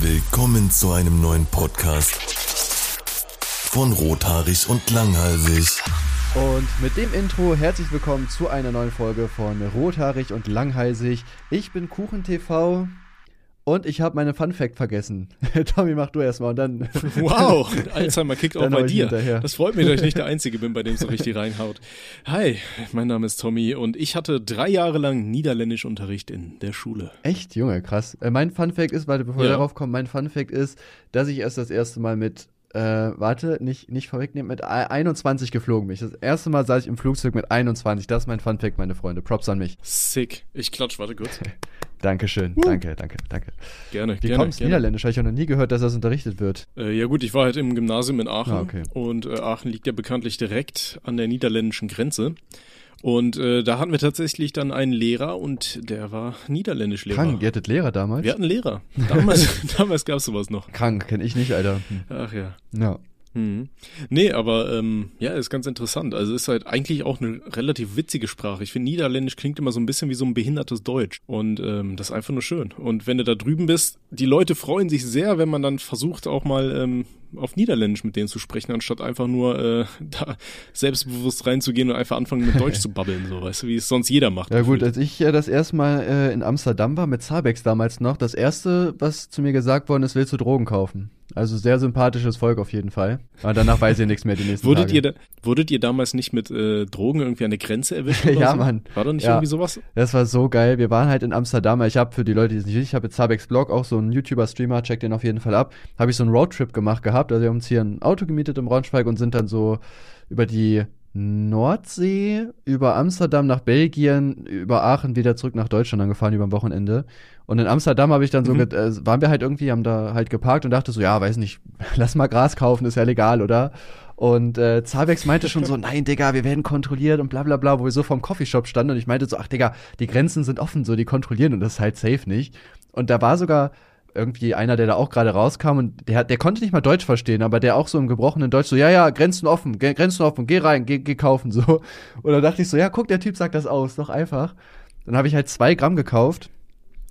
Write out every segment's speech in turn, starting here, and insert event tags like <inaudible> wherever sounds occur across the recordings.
Willkommen zu einem neuen Podcast von Rothaarig und Langhalsig. Und mit dem Intro herzlich willkommen zu einer neuen Folge von Rothaarig und Langhalsig. Ich bin KuchenTV und ich habe meine Fun Fact vergessen. <laughs> Tommy, mach du erstmal und dann. <laughs> Wow, Alzheimer kickt auch bei dir. hinterher. Das freut mich, dass ich nicht der <laughs> Einzige bin, bei dem es so richtig reinhaut. Hi, mein Name ist Tommy und ich hatte drei Jahre lang Niederländischunterricht in der Schule. Echt, Junge, krass. Äh, mein Fun Fact ist, warte, bevor wir Ja. darauf kommen, mein Fun Fact ist, dass ich erst das erste Mal mit, äh, warte, nicht, nicht vorwegnehmen, mit ei- 21 geflogen bin. Das erste Mal saß ich im Flugzeug mit 21. Das ist mein Fun Fact, meine Freunde. Props an mich. Sick. Ich klatsch, warte kurz. Dankeschön. Danke, danke, danke. Gerne, Wie gerne. kommst du gerne. Niederländisch? Habe ich auch noch nie gehört, dass das unterrichtet wird. Äh, ja gut, ich war halt im Gymnasium in Aachen Ah, okay. und äh, Aachen liegt ja bekanntlich direkt an der niederländischen Grenze. Und äh, da hatten wir tatsächlich dann einen Lehrer und der war Niederländischlehrer. Krank, ihr hattet Lehrer damals? Wir hatten Lehrer. Damals, <laughs> damals gab es sowas noch. Krank, kenne ich nicht, Alter. Ach ja. Ja. Mhm. Nee, aber ähm, ja, ist ganz interessant. Also ist halt eigentlich auch eine relativ witzige Sprache. Ich finde, Niederländisch klingt immer so ein bisschen wie so ein behindertes Deutsch. Und ähm, das ist einfach nur schön. Und wenn du da drüben bist, die Leute freuen sich sehr, wenn man dann versucht, auch mal ähm, auf Niederländisch mit denen zu sprechen, anstatt einfach nur äh, <laughs> da selbstbewusst reinzugehen und einfach anfangen mit Deutsch <laughs> zu babbeln, so weißt du, wie es sonst jeder macht. Ja gut, gefühlt. als ich äh, das erste Mal äh, in Amsterdam war, mit Zabex damals noch, das erste, was zu mir gesagt worden ist, willst du Drogen kaufen? Also sehr sympathisches Volk auf jeden Fall. Aber danach weiß ich nichts mehr die nächsten Wurdet Tage. ihr, da, wurdet ihr damals nicht mit äh, Drogen irgendwie an der Grenze erwischt? <laughs> Ja, so? Mann. War da nicht Ja. irgendwie sowas? Das war so geil. Wir waren halt in Amsterdam. Ich habe für die Leute, die es nicht wissen, ich habe jetzt Zabex Blog, auch so einen YouTuber-Streamer, checkt den auf jeden Fall ab. Habe ich so einen Roadtrip gemacht gehabt. Also wir haben uns hier ein Auto gemietet im Braunschweig und sind dann so über die Nordsee, über Amsterdam nach Belgien, über Aachen wieder zurück nach Deutschland angefahren über ein Wochenende. Und in Amsterdam habe ich dann so, Mhm. äh, waren wir halt irgendwie, haben da halt geparkt und dachte so, ja, weiß nicht, <laughs> lass mal Gras kaufen, ist ja legal, oder? Und äh, Zabex meinte schon so, <laughs> nein, Digga, wir werden kontrolliert und bla bla bla, wo wir so vorm Coffeeshop standen und ich meinte so, ach Digga, die Grenzen sind offen, so, die kontrollieren und das ist halt safe nicht. Und da war sogar irgendwie einer, der da auch gerade rauskam und der, der konnte nicht mal Deutsch verstehen, aber der auch so im gebrochenen Deutsch so, ja, ja, Grenzen offen, Grenzen offen, geh rein, geh, geh kaufen, so. Und da dachte ich so, ja, guck, der Typ sagt das aus, doch einfach. Dann habe ich halt zwei Gramm gekauft.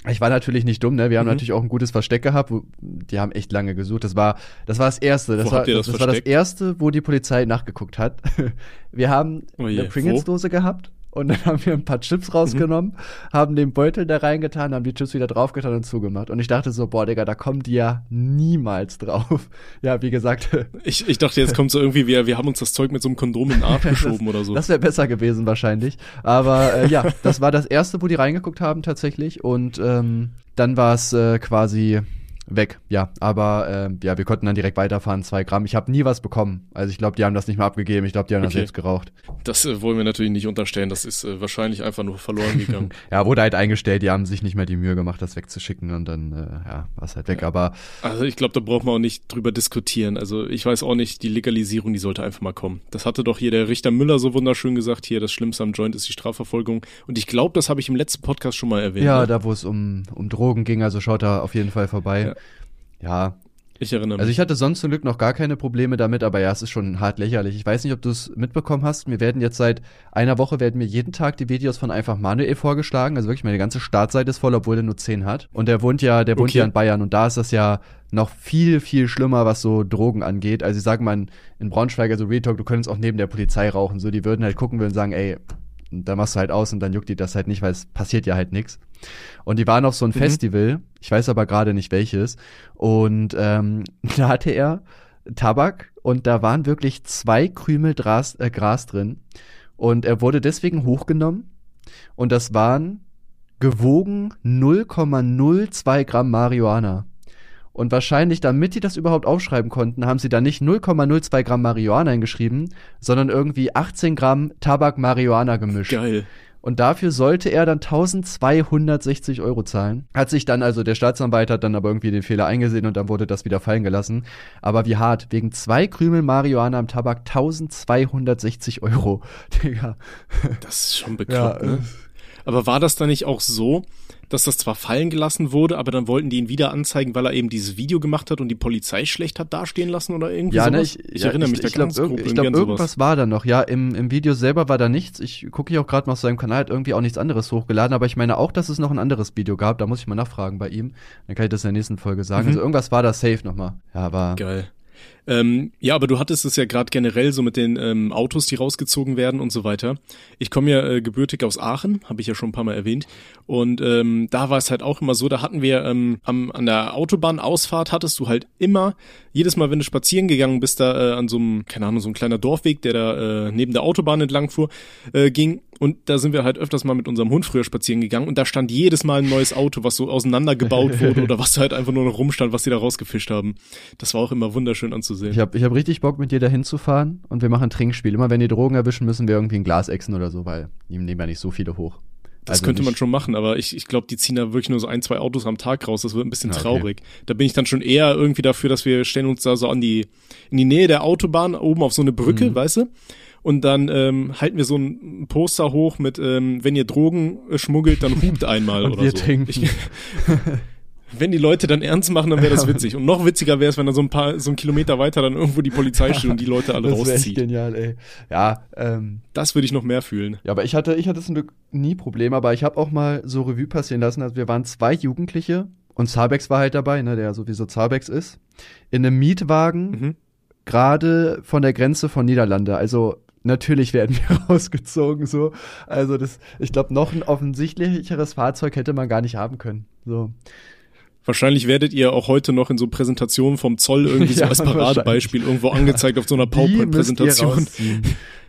Ich war natürlich nicht dumm, ne? Wir haben Mhm. natürlich auch ein gutes Versteck gehabt. Wo, die haben echt lange gesucht. Das war, das war das erste. Das Wo war das das, war das erste, wo die Polizei nachgeguckt hat. <laughs> Wir haben Oh je, eine Pringles-Dose gehabt und dann <laughs> haben wir ein paar Chips rausgenommen, haben den Beutel da reingetan, haben die Chips wieder draufgetan und zugemacht. Und ich dachte so, boah, Digga, da kommen die ja niemals drauf. <laughs> Ja, wie gesagt, <laughs> Ich, ich dachte, jetzt kommt so irgendwie, wir, wir haben uns das Zeug mit so einem Kondom in den Arsch geschoben oder so. Das wäre besser gewesen wahrscheinlich. Aber äh, ja, das war das erste, wo die reingeguckt haben tatsächlich. Und ähm, dann war es äh, quasi weg. Ja, aber äh, ja, wir konnten dann direkt weiterfahren, zwei Gramm. Ich habe nie was bekommen. Also ich glaube, die haben das nicht mal abgegeben. Ich glaube, die haben das Okay. selbst geraucht. Das äh, wollen wir natürlich nicht unterstellen. Das ist äh, wahrscheinlich einfach nur verloren gegangen. <laughs> Ja, wurde halt eingestellt. Die haben sich nicht mehr die Mühe gemacht, das wegzuschicken. Und dann äh, ja, war es halt weg. Aber also ich glaube, da braucht man auch nicht drüber diskutieren. Also ich weiß auch nicht, die Legalisierung, die sollte einfach mal kommen. Das hatte doch hier der Richter Müller so wunderschön gesagt. Hier, das Schlimmste am Joint ist die Strafverfolgung. Und ich glaube, das habe ich im letzten Podcast schon mal erwähnt. ja, ne? da wo es um, um Drogen ging, also schaut da auf jeden Fall vorbei. Ja. Ja, ich erinnere mich. Also ich hatte sonst zum Glück noch gar keine Probleme damit, aber ja, es ist schon hart lächerlich. Ich weiß nicht, ob du es mitbekommen hast. Wir werden jetzt seit einer Woche werden mir jeden Tag die Videos von einfach Manuel vorgeschlagen. Also wirklich meine ganze Startseite ist voll, obwohl er nur 10 hat. Und der wohnt ja, der wohnt Okay. ja in Bayern und da ist das ja noch viel, viel schlimmer, was so Drogen angeht. Also ich sag mal, in- in Braunschweig, also Real Talk, du könntest auch neben der Polizei rauchen. So, die würden halt gucken würden sagen, ey, da machst du halt aus und dann juckt die das halt nicht, weil es passiert ja halt nichts. Und die waren auf so ein Mhm. Festival, ich weiß aber gerade nicht welches, und ähm, <laughs> da hatte er Tabak und da waren wirklich zwei Krümel Gras, äh, Gras drin. Und er wurde deswegen hochgenommen und das waren gewogen 0,02 Gramm Marihuana. Und wahrscheinlich, damit die das überhaupt aufschreiben konnten, haben sie da nicht 0,02 Gramm Marihuana hingeschrieben, sondern irgendwie 18 Gramm Tabak-Marihuana gemischt. Geil. Und dafür sollte er dann 1260 Euro zahlen. Hat sich dann, also der Staatsanwalt hat dann aber irgendwie den Fehler eingesehen und dann wurde das wieder fallen gelassen. Aber wie hart, wegen zwei Krümel Marihuana am Tabak 1260 Euro. <laughs> Digga. Das ist schon bekloppt, Ja, ne? Aber war das dann nicht auch so, dass das zwar fallen gelassen wurde, aber dann wollten die ihn wieder anzeigen, weil er eben dieses Video gemacht hat und die Polizei schlecht hat dastehen lassen oder irgendwie ja, ne, sowas. ich, ich ja, erinnere mich ich, da ich glaub, ganz irg- grob Ich glaube, irgendwas war da noch. Ja, im, im Video selber war da nichts. Ich gucke hier auch gerade mal auf seinem Kanal, hat irgendwie auch nichts anderes hochgeladen, aber ich meine auch, dass es noch ein anderes Video gab. Da muss ich mal nachfragen bei ihm. Dann kann ich das in der nächsten Folge sagen. Mhm. Also irgendwas war da safe nochmal. Ja, aber Geil. Ähm, ja, aber du hattest es ja gerade generell so mit den ähm, Autos, die rausgezogen werden und so weiter. Ich komme ja äh, gebürtig aus Aachen, habe ich ja schon ein paar Mal erwähnt. Und ähm, da war es halt auch immer so, da hatten wir ähm, am, an der Autobahnausfahrt hattest du halt immer, jedes Mal, wenn du spazieren gegangen bist, da äh, an so einem, keine Ahnung, so ein kleiner Dorfweg, der da äh, neben der Autobahn entlang fuhr, äh, ging. Und da sind wir halt öfters mal mit unserem Hund früher spazieren gegangen und da stand jedes Mal ein neues Auto, was so auseinandergebaut <laughs> wurde oder was halt einfach nur noch rumstand, was sie da rausgefischt haben. Das war auch immer wunderschön anzusehen. ich habe ich hab richtig Bock, mit dir da hinzufahren und wir machen ein Trinkspiel. Immer wenn die Drogen erwischen, müssen wir irgendwie ein Glas exen oder so, weil die nehmen ja nicht so viele hoch. Das Also könnte man schon machen, aber ich, ich glaube, die ziehen da wirklich nur so ein, zwei Autos am Tag raus. Das wird ein bisschen okay. traurig. Da bin ich dann schon eher irgendwie dafür, dass wir stellen uns da so an die, in die Nähe der Autobahn, oben auf so eine Brücke, Mhm. weißt du? Und dann ähm, halten wir so ein Poster hoch mit, ähm, wenn ihr Drogen äh, schmuggelt, dann hupt einmal <laughs> Und oder wir so. trinken. Ich, <laughs> wenn die Leute dann ernst machen, dann wäre das witzig. Und noch witziger wäre es, wenn dann so ein paar, so ein Kilometer weiter dann irgendwo die Polizei steht und die Leute alle Das rauszieht. genial, ey. Ja, ähm, Das würde ich noch mehr fühlen. Ja, aber ich hatte, ich hatte zum Glück nie Probleme, aber ich habe auch mal so Revue passieren lassen. Also wir waren zwei Jugendliche und Zabex war halt dabei, ne, der sowieso Zabex ist, in einem Mietwagen, Mhm. gerade von der Grenze von Niederlande. Also natürlich werden wir <laughs> rausgezogen, so. Also das, ich glaube, noch ein offensichtlicheres Fahrzeug hätte man gar nicht haben können. So. Wahrscheinlich werdet ihr auch heute noch in so Präsentationen vom Zoll irgendwie so <laughs> Ja, als Paradebeispiel irgendwo angezeigt auf so einer PowerPoint-Präsentation.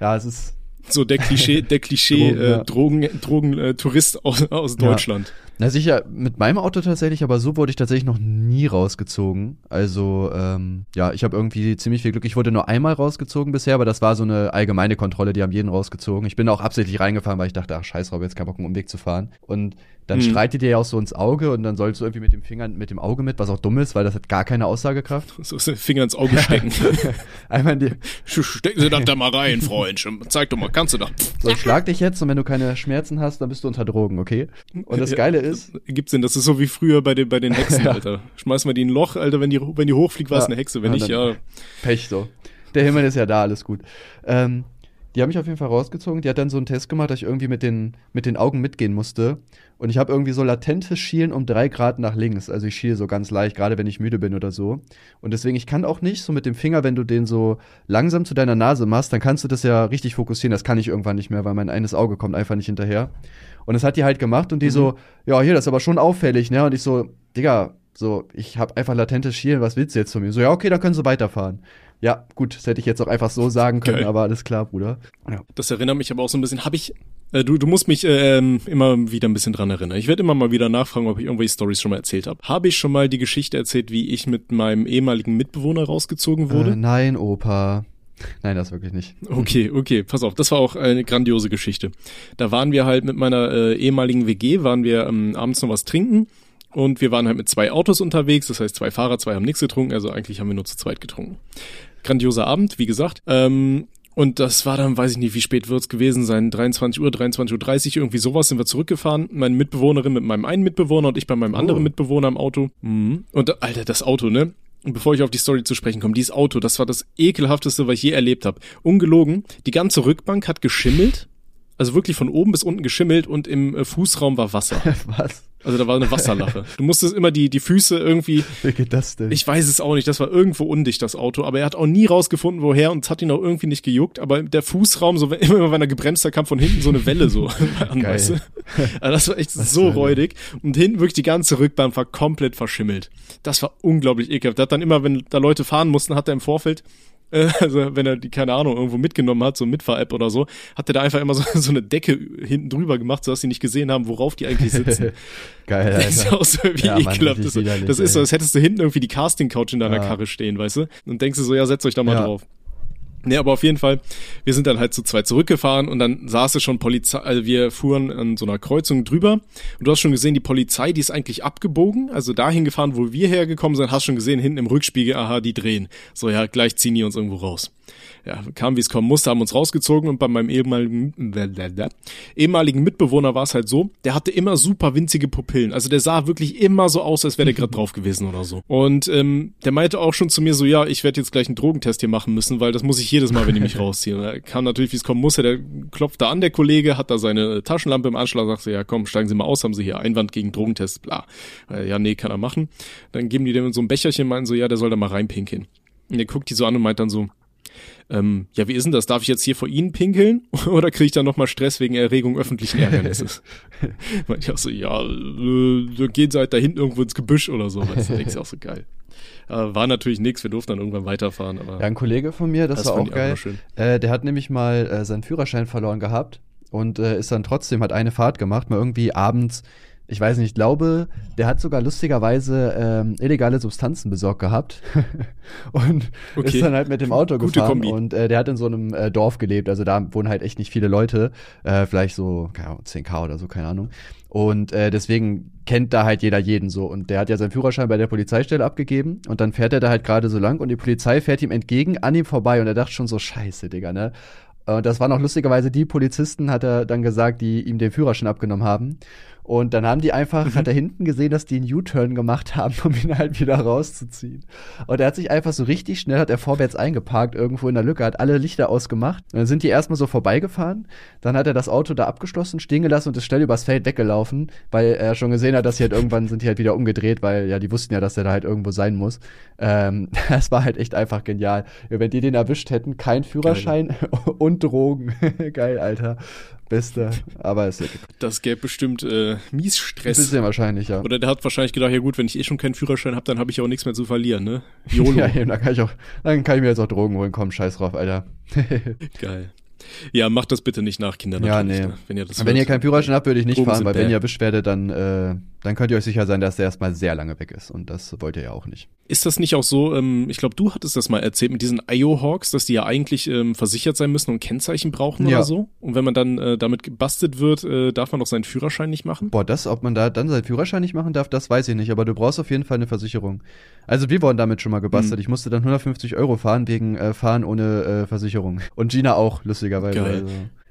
Ja, es ist So der Klischee, der Klischee Drogen, ja. äh, Drogen, Drogen äh, Tourist aus, aus Ja. Deutschland. Na sicher, mit meinem Auto tatsächlich, aber so wurde ich tatsächlich noch nie rausgezogen. Also, ähm, ja, ich habe irgendwie ziemlich viel Glück. Ich wurde nur einmal rausgezogen bisher, aber das war so eine allgemeine Kontrolle, die haben jeden rausgezogen. Ich bin auch absichtlich reingefahren, weil ich dachte, ach scheiß drauf, jetzt kein Bock, einen Umweg zu fahren. Und dann Mhm. streitet dir ja auch so ins Auge und dann sollst du irgendwie mit dem Finger mit dem Auge mit, was auch dumm ist, weil das hat gar keine Aussagekraft. <laughs> So so Finger ins Auge stecken. <laughs> Einmal in die, Stecken Sie das da mal rein, Freund. Zeig doch mal, kannst du da. so, ich schlag dich jetzt und wenn du keine Schmerzen hast, dann bist du unter Drogen, okay? Und das. Geile ist, Gibt's denn, das ist so wie früher bei den, bei den Hexen, <laughs> Ja. Alter. Schmeiß mal die in ein Loch, Alter, wenn die, wenn die hochfliegt, war es Ja. eine Hexe. Wenn nicht, ja. Pech so. Der Himmel ist ja da, alles gut. Ähm, die haben mich auf jeden Fall rausgezogen. Die hat dann so einen Test gemacht, dass ich irgendwie mit den, mit den Augen mitgehen musste. Und ich habe irgendwie so latentes Schielen um drei Grad nach links. Also ich schiele so ganz leicht, gerade wenn ich müde bin oder so. Und deswegen, ich kann auch nicht so mit dem Finger, wenn du den so langsam zu deiner Nase machst, dann kannst du das ja richtig fokussieren. Das kann ich irgendwann nicht mehr, weil mein eines Auge kommt einfach nicht hinterher. Und das hat die halt gemacht und die so, ja, hier, das ist aber schon auffällig, ne? Und ich so, Digga, so, ich habe einfach latentes Schielen, was willst du jetzt von mir? So, ja, okay, dann können sie weiterfahren. Ja, gut, das hätte ich jetzt auch einfach so sagen können, Geil. aber alles klar, Bruder. Ja. Das erinnert mich aber auch so ein bisschen. Habe ich, äh, du, du musst mich ähm, immer wieder ein bisschen dran erinnern. Ich werde immer mal wieder nachfragen, ob ich irgendwelche Stories schon mal erzählt habe. Habe ich schon mal die Geschichte erzählt, wie ich mit meinem ehemaligen Mitbewohner rausgezogen wurde? Äh, nein, Opa. Nein, das wirklich nicht. Okay, okay, pass auf, das war auch eine grandiose Geschichte. Da waren wir halt mit meiner äh, ehemaligen WG, waren wir ähm, abends noch was trinken und wir waren halt mit zwei Autos unterwegs, das heißt zwei Fahrer, zwei haben nichts getrunken, also eigentlich haben wir nur zu zweit getrunken. Grandioser Abend, wie gesagt. Ähm, und das war dann, weiß ich nicht, wie spät wird's gewesen sein, 23 Uhr, 23.30 Uhr, irgendwie sowas sind wir zurückgefahren. Meine Mitbewohnerin mit meinem einen Mitbewohner und ich bei meinem anderen Oh. Mitbewohner im Auto. Mhm. Und Alter, das Auto, ne? Und bevor ich auf die Story zu sprechen komme, dieses Auto, das war das ekelhafteste, was ich je erlebt habe. Ungelogen, die ganze Rückbank hat geschimmelt, also wirklich von oben bis unten geschimmelt und im äh, Fußraum war Wasser. <laughs> Was? Also da war eine Wasserlache. Du musstest immer die, die Füße irgendwie, <laughs> Wie geht das denn? ich weiß es auch nicht, das war irgendwo undicht, das Auto, aber er hat auch nie rausgefunden, woher und es hat ihn auch irgendwie nicht gejuckt, aber der Fußraum, so <laughs> immer wenn er gebremst hat, kam von hinten so eine Welle so <laughs> an, Geil. weißt du? Also das war echt Was so räudig und hinten wirklich die ganze Rückbahn war komplett verschimmelt. Das war unglaublich ekelhaft. Der hat dann immer, wenn da Leute fahren mussten, hat er im Vorfeld <laughs> also wenn er die, keine Ahnung, irgendwo mitgenommen hat, so Mitfahr-App oder so, hat er da einfach immer so, <laughs> so eine Decke hinten drüber gemacht, sodass sie nicht gesehen haben, worauf die eigentlich sitzen. <laughs> Geil, Das ist Alter. auch so, wie Ja, ekelhaft das Das ist so, als hättest du hinten irgendwie die Casting-Couch in deiner Ja. Karre stehen, weißt du? Und denkst du so, ja, setzt euch da mal Ja. drauf. Nee, aber auf jeden Fall, wir sind dann halt zu zweit zurückgefahren und dann saß es schon Polizei, also wir fuhren an so einer Kreuzung drüber und du hast schon gesehen, die Polizei, die ist eigentlich abgebogen, also dahin gefahren, wo wir hergekommen sind, hast schon gesehen, hinten im Rückspiegel, aha, die drehen. So, ja, gleich ziehen die uns irgendwo raus. Ja, kam wie es kommen musste, haben uns rausgezogen und bei meinem ehemaligen, ehemaligen Mitbewohner war es halt so, der hatte immer super winzige Pupillen. Also der sah wirklich immer so aus, als wäre der gerade drauf gewesen oder so. Und ähm, der meinte auch schon zu mir so, ja, ich werde jetzt gleich einen Drogentest hier machen müssen, weil das muss ich jedes Mal, wenn die mich rausziehen. Er kam natürlich, wie es kommen musste, der klopft da an, der Kollege, hat da seine Taschenlampe im Anschlag, sagt so, ja komm, steigen Sie mal aus, haben Sie hier Einwand gegen Drogentest, bla. Äh, ja, nee, kann er machen. Dann geben die dem so ein Becherchen, meinen so, ja, der soll da mal reinpinkeln. Und der guckt die so an und meint dann so, ähm, ja, wie ist denn das? Darf ich jetzt hier vor Ihnen pinkeln? <laughs> Oder kriege ich dann nochmal Stress wegen Erregung öffentlichen Ärgernisses? <laughs> Meinte ich auch so, ja, äh, gehen Sie halt da hinten irgendwo ins Gebüsch oder so. Weißt du, denkst du auch so geil. Äh, war natürlich nichts, wir durften dann irgendwann weiterfahren. Aber ja, ein Kollege von mir, das, das war auch geil. Äh, der hat nämlich mal äh, seinen Führerschein verloren gehabt und äh, ist dann trotzdem, hat eine Fahrt gemacht, mal irgendwie abends ich weiß nicht, ich glaube, der hat sogar lustigerweise ähm, illegale Substanzen besorgt gehabt <laughs> und okay. ist dann halt mit dem Auto Gute gefahren Kombi. und äh, der hat in so einem äh, Dorf gelebt, also da wohnen halt echt nicht viele Leute, äh, vielleicht so, keine Ahnung, 10k oder so, keine Ahnung. Und äh, deswegen kennt da halt jeder jeden so. Und der hat ja seinen Führerschein bei der Polizeistelle abgegeben und dann fährt er da halt gerade so lang und die Polizei fährt ihm entgegen, an ihm vorbei und er dachte schon so, scheiße, Digga, ne? Und das waren auch lustigerweise die Polizisten, hat er dann gesagt, die ihm den Führerschein abgenommen haben. Und dann haben die einfach, mhm. hat er hinten gesehen, dass die einen U-Turn gemacht haben, um ihn halt wieder rauszuziehen. Und er hat sich einfach so richtig schnell, hat er vorwärts eingeparkt, irgendwo in der Lücke, hat alle Lichter ausgemacht. Und dann sind die erstmal so vorbeigefahren. Dann hat er das Auto da abgeschlossen, stehen gelassen und ist schnell übers Feld weggelaufen, weil er schon gesehen hat, dass sie halt irgendwann sind die halt wieder umgedreht, weil ja, die wussten ja, dass er da halt irgendwo sein muss. Ähm, <laughs> das war halt echt einfach genial. Wenn die den erwischt hätten, kein Führerschein Geil. <laughs> und Drogen. <laughs> Geil, Alter. Beste, aber es Das gäbe bestimmt äh, mies Stress. Ein bisschen wahrscheinlich, ja. Oder der hat wahrscheinlich gedacht, ja gut, wenn ich eh schon keinen Führerschein habe, dann habe ich auch nichts mehr zu verlieren, ne? YOLO. <laughs> ja, eben, dann kann ich auch, dann kann ich mir jetzt auch Drogen holen, komm, scheiß drauf, Alter. <laughs> Geil. Ja, macht das bitte nicht nach, Kinder. Ja, nee. Ne? Wenn ihr, das wenn ihr keinen Führerschein habt, würde ich nicht Drogen fahren, weil wenn ihr erwischt werdet, dann, äh, dann könnt ihr euch sicher sein, dass der erstmal sehr lange weg ist. Und das wollt ihr ja auch nicht. Ist das nicht auch so, ähm, ich glaube, du hattest das mal erzählt mit diesen IO-Hawks, dass die ja eigentlich ähm, versichert sein müssen und Kennzeichen brauchen ja. oder so? Und wenn man dann äh, damit gebastelt wird, äh, darf man auch seinen Führerschein nicht machen? Boah, das, ob man da dann seinen Führerschein nicht machen darf, das weiß ich nicht. Aber du brauchst auf jeden Fall eine Versicherung. Also wir wurden damit schon mal gebastelt. Mhm. Ich musste dann 150 Euro fahren wegen äh, Fahren ohne äh, Versicherung. Und Gina auch, lustigerweise. Geil. Also.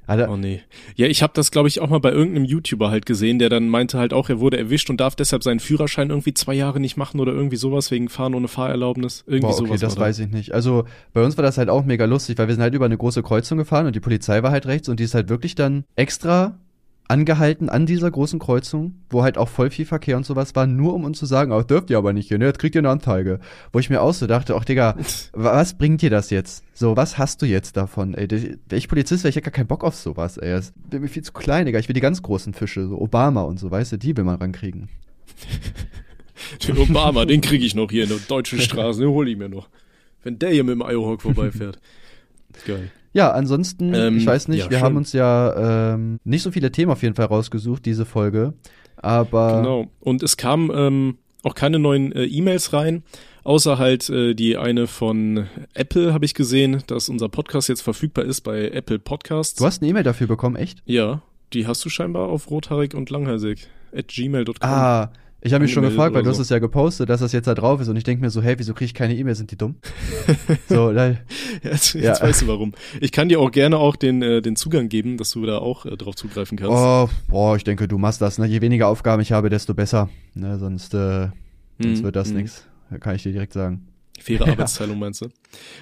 Alter. Oh nee. Ja, ich habe das, glaube ich, auch mal bei irgendeinem YouTuber halt gesehen, der dann meinte halt auch, er wurde erwischt und darf deshalb seinen Führerschein irgendwie zwei Jahre nicht machen oder irgendwie sowas wegen Fahren ohne Fahrerlaubnis. Irgendwie Boah, okay, sowas. das weiß ich nicht. Also bei uns war das halt auch mega lustig, weil wir sind halt über eine große Kreuzung gefahren und die Polizei war halt rechts und die ist halt wirklich dann extra angehalten an dieser großen Kreuzung, wo halt auch voll viel Verkehr und sowas war, nur um uns zu sagen, auch dürft ihr aber nicht hier, ne? Jetzt kriegt ihr eine Anzeige. Wo ich mir auch so dachte, ach Digga, <laughs> was bringt dir das jetzt? So, was hast du jetzt davon? Ey, wäre ich Polizist, wäre ich ja gar keinen Bock auf sowas, ey. Das wäre mir viel zu klein, Digga. Ich will die ganz großen Fische, so Obama und so, weißt du, die will man rankriegen. <laughs> Den Obama, den kriege ich noch hier in der deutschen Straße, den hole ich mir noch. Wenn der hier mit dem Iohawk vorbeifährt. <laughs> Geil. Ja, ansonsten, ähm, ich weiß nicht, ja, wir schön. haben uns ja ähm, nicht so viele Themen auf jeden Fall rausgesucht, diese Folge. Aber. Genau. Und es kamen ähm, auch keine neuen äh, E-Mails rein, außer halt äh, die eine von Apple habe ich gesehen, dass unser Podcast jetzt verfügbar ist bei Apple Podcasts. Du hast eine E-Mail dafür bekommen, echt? Ja, die hast du scheinbar auf rothaarig und langhalsig at gmail.com. Ah, ich habe mich schon gefragt, weil du hast es ja gepostet, dass das jetzt da drauf ist und ich denke mir so, hey, wieso kriege ich keine E-Mail, sind die dumm? so, <laughs> da, jetzt, ja. jetzt weißt du warum. Ich kann dir auch gerne auch den, äh, den Zugang geben, dass du da auch äh, drauf zugreifen kannst. Oh, boah, ich denke, du machst das. Ne? Je weniger Aufgaben ich habe, desto besser. Ne? Sonst, äh, sonst hm, wird das hm. nichts. Kann ich dir direkt sagen. Faire Arbeitsteilung meinst du?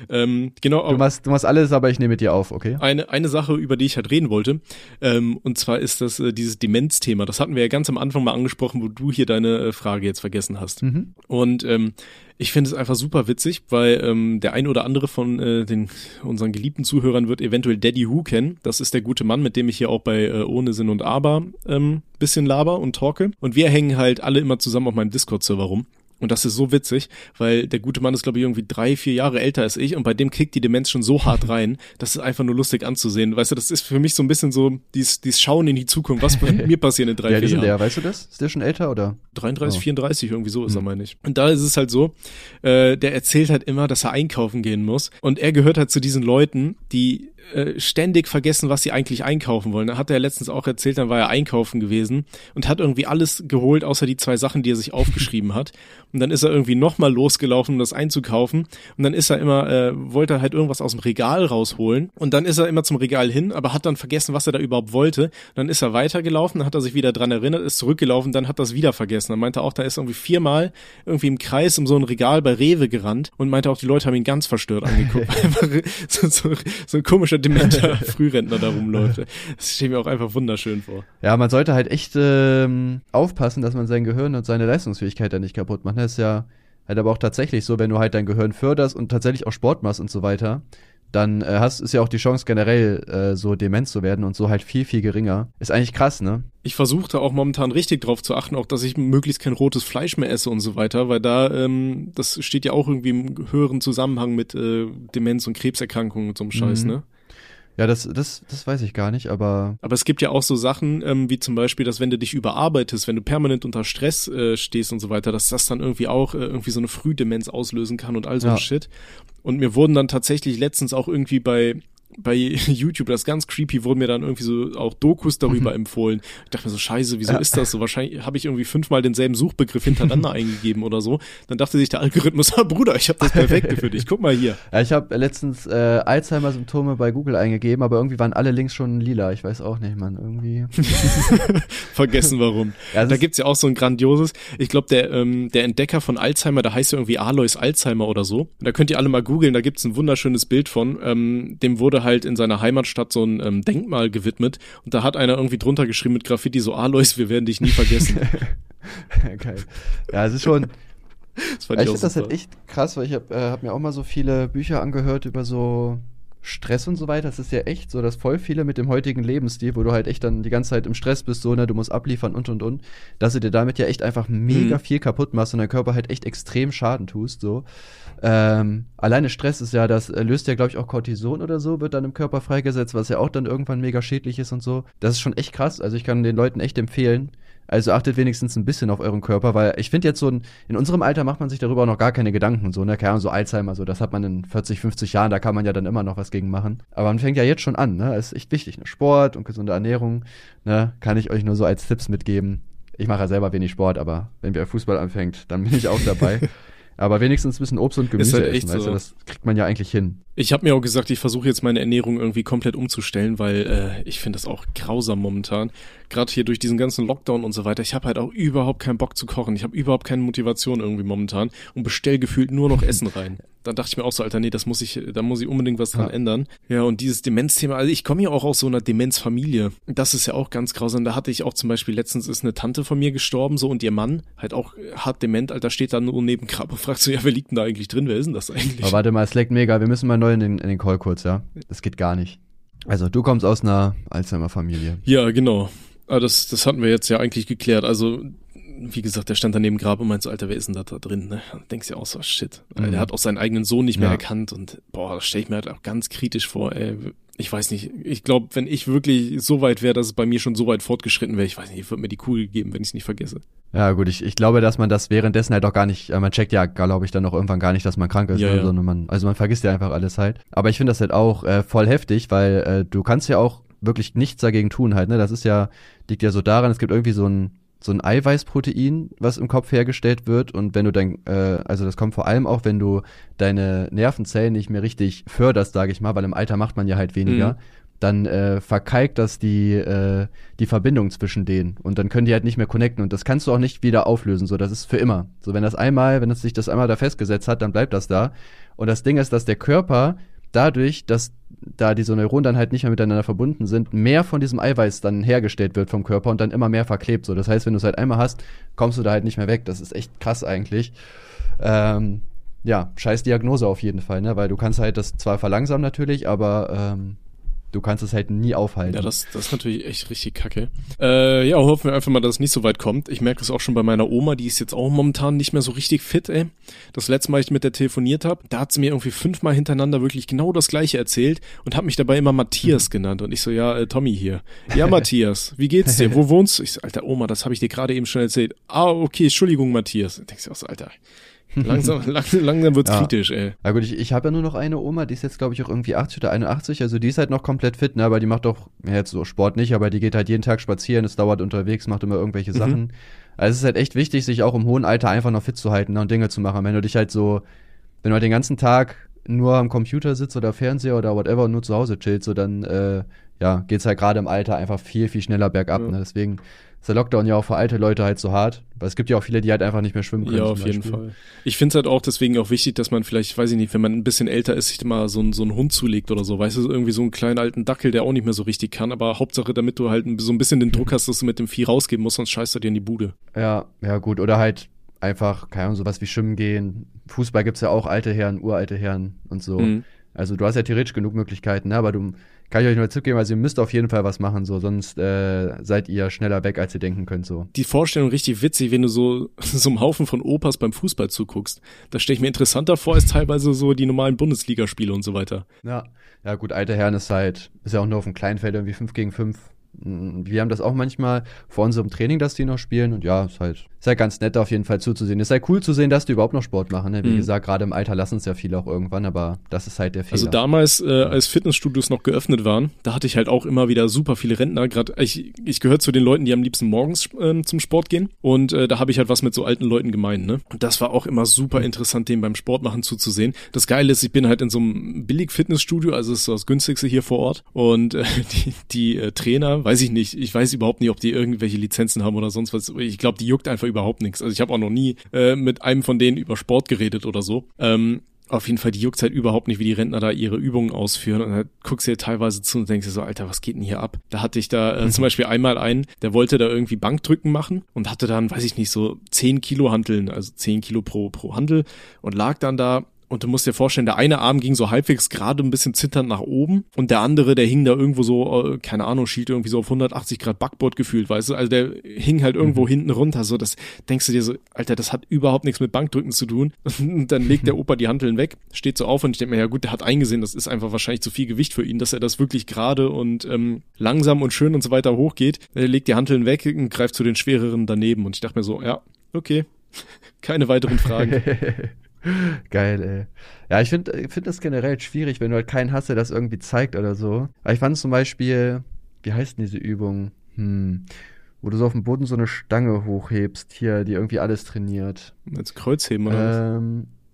Ähm, genau. Du machst, du machst alles, aber ich nehme mit dir auf, okay? Eine, eine Sache, über die ich halt reden wollte, ähm, und zwar ist das äh, dieses Demenzthema. Das hatten wir ja ganz am Anfang mal angesprochen, wo du hier deine äh, Frage jetzt vergessen hast. Mhm. Und ähm, ich finde es einfach super witzig, weil ähm, der ein oder andere von äh, den unseren geliebten Zuhörern wird eventuell Daddy Who kennen. Das ist der gute Mann, mit dem ich hier auch bei äh, Ohne Sinn und Aber ähm, bisschen laber und talke. Und wir hängen halt alle immer zusammen auf meinem Discord-Server rum. Und das ist so witzig, weil der gute Mann ist, glaube ich, irgendwie drei, vier Jahre älter als ich und bei dem kickt die Demenz schon so hart <laughs> rein, das ist einfach nur lustig anzusehen. Weißt du, das ist für mich so ein bisschen so dies, dies Schauen in die Zukunft. Was wird mir passieren in drei, ja, vier Jahren? Der, weißt du das? Ist der schon älter oder? 33, oh. 34, irgendwie so ist er, hm. meine ich. Und da ist es halt so, äh, der erzählt halt immer, dass er einkaufen gehen muss. Und er gehört halt zu diesen Leuten, die äh, ständig vergessen, was sie eigentlich einkaufen wollen. Da hat er letztens auch erzählt, dann war er einkaufen gewesen und hat irgendwie alles geholt, außer die zwei Sachen, die er sich <laughs> aufgeschrieben hat. Und dann ist er irgendwie nochmal losgelaufen, um das einzukaufen und dann ist er immer, äh, wollte er halt irgendwas aus dem Regal rausholen und dann ist er immer zum Regal hin, aber hat dann vergessen, was er da überhaupt wollte. Dann ist er weitergelaufen, dann hat er sich wieder dran erinnert, ist zurückgelaufen, dann hat er es wieder vergessen. Dann meinte er auch, da ist irgendwie viermal irgendwie im Kreis um so ein Regal bei Rewe gerannt und meinte auch, die Leute haben ihn ganz verstört angeguckt, <laughs> weil so, so, so ein komischer dementer <laughs> Frührentner da rumläuft. Das steht mir auch einfach wunderschön vor. Ja, man sollte halt echt ähm, aufpassen, dass man sein Gehirn und seine Leistungsfähigkeit da nicht kaputt macht. Das ist ja halt aber auch tatsächlich so, wenn du halt dein Gehirn förderst und tatsächlich auch Sport machst und so weiter, dann äh, hast ist ja auch die Chance generell äh, so dement zu werden und so halt viel viel geringer. Ist eigentlich krass, ne? Ich versuche da auch momentan richtig drauf zu achten, auch dass ich möglichst kein rotes Fleisch mehr esse und so weiter, weil da ähm, das steht ja auch irgendwie im höheren Zusammenhang mit äh, Demenz und Krebserkrankungen und so einem Scheiß, Mhm. ne? Ja, das das das weiß ich gar nicht, aber Aber es gibt ja auch so Sachen, ähm, wie zum Beispiel, dass wenn du dich überarbeitest, wenn du permanent unter Stress äh, stehst und so weiter, dass das dann irgendwie auch äh, irgendwie so eine Frühdemenz auslösen kann und all so ein Ja. Shit. Und mir wurden dann tatsächlich letztens auch irgendwie bei bei <laughs> YouTube, das ist ganz creepy, wurden mir dann irgendwie so auch Dokus darüber empfohlen. Ich dachte mir so, scheiße, wieso Ja. ist das so? Wahrscheinlich habe ich irgendwie fünfmal denselben Suchbegriff hintereinander <laughs> eingegeben oder so. Dann dachte sich der Algorithmus, <laughs> ah, Bruder, ich habe das Perfekte für dich. Guck mal hier. ja, ich habe letztens äh, Alzheimer-Symptome bei Google eingegeben, aber irgendwie waren alle Links schon lila. Ich weiß auch nicht, man. Irgendwie. Vergessen warum. Ja, Da gibt's ja auch so ein grandioses, ich glaube, der, ähm, der Entdecker von Alzheimer, der heißt ja irgendwie Alois Alzheimer oder so. Da könnt ihr alle mal googeln, da gibt's ein wunderschönes Bild von. Ähm, dem wurde halt in seiner Heimatstadt so ein ähm, Denkmal gewidmet und da hat einer irgendwie drunter geschrieben mit Graffiti so, Alois, wir werden dich nie vergessen. <laughs> Geil. Ja, es ist schon. <laughs> Das fand ich finde das halt echt krass, weil ich habe äh, hab mir auch mal so viele Bücher angehört über so Stress und so weiter. Das ist ja echt so, dass voll viele mit dem heutigen Lebensstil, wo du halt echt dann die ganze Zeit im Stress bist, so, ne, du musst abliefern und und und, dass du dir damit ja echt einfach mega Mhm. viel kaputt machst und dein Körper halt echt extrem Schaden tust, so. Ähm, alleine Stress ist ja, das löst ja, glaube ich, auch Cortison oder so, wird dann im Körper freigesetzt, was ja auch dann irgendwann mega schädlich ist und so. Das ist schon echt krass. Also ich kann den Leuten echt empfehlen, also achtet wenigstens ein bisschen auf euren Körper, weil ich finde jetzt so, ein, in unserem Alter macht man sich darüber auch noch gar keine Gedanken, so, ne, keine Ahnung, so Alzheimer, so, das hat man in 40, 50 Jahren, da kann man ja dann immer noch was gegen machen. Aber man fängt ja jetzt schon an, ne, ist echt wichtig, ne, Sport und gesunde Ernährung, ne, kann ich euch nur so als Tipps mitgeben. Ich mache ja selber wenig Sport, aber wenn ihr Fußball anfängt, dann bin ich auch dabei. <laughs> aber wenigstens ein bisschen Obst und Gemüse halt echt essen, weißt so. du, das kriegt man ja eigentlich hin. Ich habe mir auch gesagt, ich versuche jetzt meine Ernährung irgendwie komplett umzustellen, weil äh, ich finde das auch grausam momentan. Gerade hier durch diesen ganzen Lockdown und so weiter. Ich habe halt auch überhaupt keinen Bock zu kochen. Ich habe überhaupt keine Motivation irgendwie momentan und bestell gefühlt nur noch Essen rein. <laughs> Dann dachte ich mir auch so, Alter, nee, das muss ich, da muss ich unbedingt was dran Ja. ändern. Ja, und dieses Demenzthema, also ich komme ja auch aus so einer Demenzfamilie. Das ist ja auch ganz grausam. Da hatte ich auch zum Beispiel letztens ist eine Tante von mir gestorben, so und ihr Mann halt auch hart dement, Alter, steht da nur neben Grab und fragt so, ja, wer liegt denn da eigentlich drin? Wer ist denn das eigentlich? Aber warte mal, es leckt mega, wir müssen mal neu in den, in den Call kurz, ja? Das geht gar nicht. Also, du kommst aus einer Alzheimer-Familie. Ja, genau. Aber das, das hatten wir jetzt ja eigentlich geklärt. Also, wie gesagt, der stand daneben Grab und meint so, Alter, wer ist denn da, da drin? Ne? Und denkst ja auch so, shit. Mhm. Der hat auch seinen eigenen Sohn nicht mehr Ja. erkannt und boah, das stelle ich mir halt auch ganz kritisch vor, ey. Ich weiß nicht, ich glaube, wenn ich wirklich so weit wäre, dass es bei mir schon so weit fortgeschritten wäre, ich weiß nicht, ich würde mir die Kugel geben, wenn ich es nicht vergesse. Ja, gut, ich, ich glaube, dass man das währenddessen halt auch gar nicht, äh, man checkt ja, glaube ich, dann auch irgendwann gar nicht, dass man krank ist, Ja, ne, ja. sondern man, also man vergisst ja einfach alles halt. Aber ich finde das halt auch äh, voll heftig, weil äh, du kannst ja auch wirklich nichts dagegen tun halt, ne? Das ist ja, liegt ja so daran, es gibt irgendwie so ein, so ein Eiweißprotein, was im Kopf hergestellt wird. Und wenn du dein, äh, also das kommt vor allem auch, wenn du deine Nervenzellen nicht mehr richtig förderst, sage ich mal, weil im Alter macht man ja halt weniger, Mhm. dann äh, verkalkt das die, äh, die Verbindung zwischen denen. Und dann können die halt nicht mehr connecten. Und das kannst du auch nicht wieder auflösen, so das ist für immer. So wenn das einmal, wenn es sich das einmal da festgesetzt hat, dann bleibt das da. Und das Ding ist, dass der Körper dadurch, dass da diese Neuronen dann halt nicht mehr miteinander verbunden sind, mehr von diesem Eiweiß dann hergestellt wird vom Körper und dann immer mehr verklebt. So, das heißt, wenn du es halt einmal hast, kommst du da halt nicht mehr weg. Das ist echt krass eigentlich. Ähm, ja, scheiß Diagnose auf jeden Fall, ne? Weil du kannst halt das zwar verlangsamen natürlich, aber ähm, du kannst es halt nie aufhalten. Ja, das, das ist natürlich echt richtig kacke. Äh, ja, hoffen wir einfach mal, dass es nicht so weit kommt. Ich merke das auch schon bei meiner Oma, die ist jetzt auch momentan nicht mehr so richtig fit, ey. Das letzte Mal, ich mit der telefoniert habe, da hat sie mir irgendwie fünfmal hintereinander wirklich genau das gleiche erzählt und hat mich dabei immer Matthias genannt. Und ich so, ja, äh, Tommy hier. Ja, Matthias, <laughs> wie geht's dir? Wo wohnst du? Ich so, Alter, Oma, das habe ich dir gerade eben schon erzählt. Ah, okay, Entschuldigung, Matthias. Denkst du auch so, Alter. <laughs> Langsam, langsam, langsam wird's Ja. kritisch, ey. Ja gut, ich, ich habe ja nur noch eine Oma, die ist jetzt glaube ich auch irgendwie 80 oder 81, also die ist halt noch komplett fit, ne, aber die macht doch, ja, jetzt so Sport nicht, aber die geht halt jeden Tag spazieren, ist dauert unterwegs, macht immer irgendwelche Mhm. Sachen. Also es ist halt echt wichtig, sich auch im hohen Alter einfach noch fit zu halten ne, und Dinge zu machen. Wenn du dich halt so, wenn du halt den ganzen Tag nur am Computer sitzt oder Fernseher oder whatever und nur zu Hause chillst, so dann, äh, ja, geht's halt gerade im Alter einfach viel, viel schneller bergab, Ja. ne, deswegen ist der Lockdown ja auch für alte Leute halt so hart, weil es gibt ja auch viele, die halt einfach nicht mehr schwimmen können. Ja, auf jeden. Fall. Ich finde es halt auch deswegen auch wichtig, dass man vielleicht, weiß ich nicht, wenn man ein bisschen älter ist, sich mal so, so einen Hund zulegt oder so. Weißt du, irgendwie so einen kleinen alten Dackel, der auch nicht mehr so richtig kann. Aber Hauptsache, damit du halt so ein bisschen den Druck hast, dass du mit dem Vieh rausgehen musst, sonst scheißt du dir in die Bude. Ja, ja, gut. Oder halt einfach, keine Ahnung, sowas wie Schwimmen gehen. Fußball gibt's ja auch alte Herren, uralte Herren und so. Mhm. Also du hast ja theoretisch genug Möglichkeiten, ne? aber du kann ich euch nur einen Tipp geben, also ihr müsst auf jeden Fall was machen, so, sonst äh, seid ihr schneller weg, als ihr denken könnt, so. Die Vorstellung richtig witzig, wenn du so, <laughs> so einem Haufen von Opas beim Fußball zuguckst. Das stelle ich mir interessanter vor, als teilweise so die normalen Bundesligaspiele und so weiter. Ja. Ja, gut, alte Herren ist halt, ist ja auch nur auf dem Kleinfeld irgendwie 5 gegen 5. Wir haben das auch manchmal vor unserem Training, dass die noch spielen und ja, ist halt, ist halt ganz nett auf jeden Fall zuzusehen. Ist halt cool zu sehen, dass die überhaupt noch Sport machen. Ne? Wie Mhm. gesagt, gerade im Alter lassen es ja viele auch irgendwann, aber das ist halt der Fehler. Also damals, äh, als Fitnessstudios noch geöffnet waren, da hatte ich halt auch immer wieder super viele Rentner. Gerade ich, ich gehöre zu den Leuten, die am liebsten morgens ähm, zum Sport gehen. Und äh, da habe ich halt was mit so alten Leuten gemeint. Ne? Und das war auch immer super interessant, denen beim Sport machen zuzusehen. Das Geile ist, ich bin halt in so einem Billig-Fitnessstudio, also es ist das günstigste hier vor Ort. Und äh, <laughs> die, die äh, Trainer, weiß ich nicht, ich weiß überhaupt nicht, ob die irgendwelche Lizenzen haben oder sonst was. Ich glaube, die juckt einfach überhaupt nichts. Also ich habe auch noch nie äh, mit einem von denen über Sport geredet oder so. Ähm, auf jeden Fall, die juckt halt überhaupt nicht, wie die Rentner da ihre Übungen ausführen. Und dann guckst du dir teilweise zu und denkst dir so, Alter, was geht denn hier ab? Da hatte ich da äh, zum Beispiel einmal einen, der wollte da irgendwie Bankdrücken machen und hatte dann, weiß ich nicht, so 10 Kilo Hanteln, also 10 Kilo pro, pro Handel und lag dann da und du musst dir vorstellen, der eine Arm ging so halbwegs gerade ein bisschen zitternd nach oben und der andere, der hing da irgendwo so, äh, keine Ahnung, schielte irgendwie so auf 180 Grad Backboard gefühlt, weißt du? Also der hing halt irgendwo hinten runter, so das denkst du dir so, Alter, das hat überhaupt nichts mit Bankdrücken zu tun. <laughs> Und dann legt der Opa die Hanteln weg, steht so auf und ich denke mir, ja gut, der hat eingesehen, das ist einfach wahrscheinlich zu viel Gewicht für ihn, dass er das wirklich gerade und ähm, langsam und schön und so weiter hochgeht. Er legt die Hanteln weg und greift zu den schwereren daneben und ich dachte mir so, ja, okay, <laughs> keine weiteren Fragen. <laughs> <laughs> Geil, ey. Ja, ich finde ich find das generell schwierig, wenn du halt keinen hast, der das irgendwie zeigt oder so. Aber ich fand zum Beispiel, wie heißt denn diese Übung? Hm, wo du so auf dem Boden so eine Stange hochhebst, hier, die irgendwie alles trainiert. Als Kreuzheben oder was?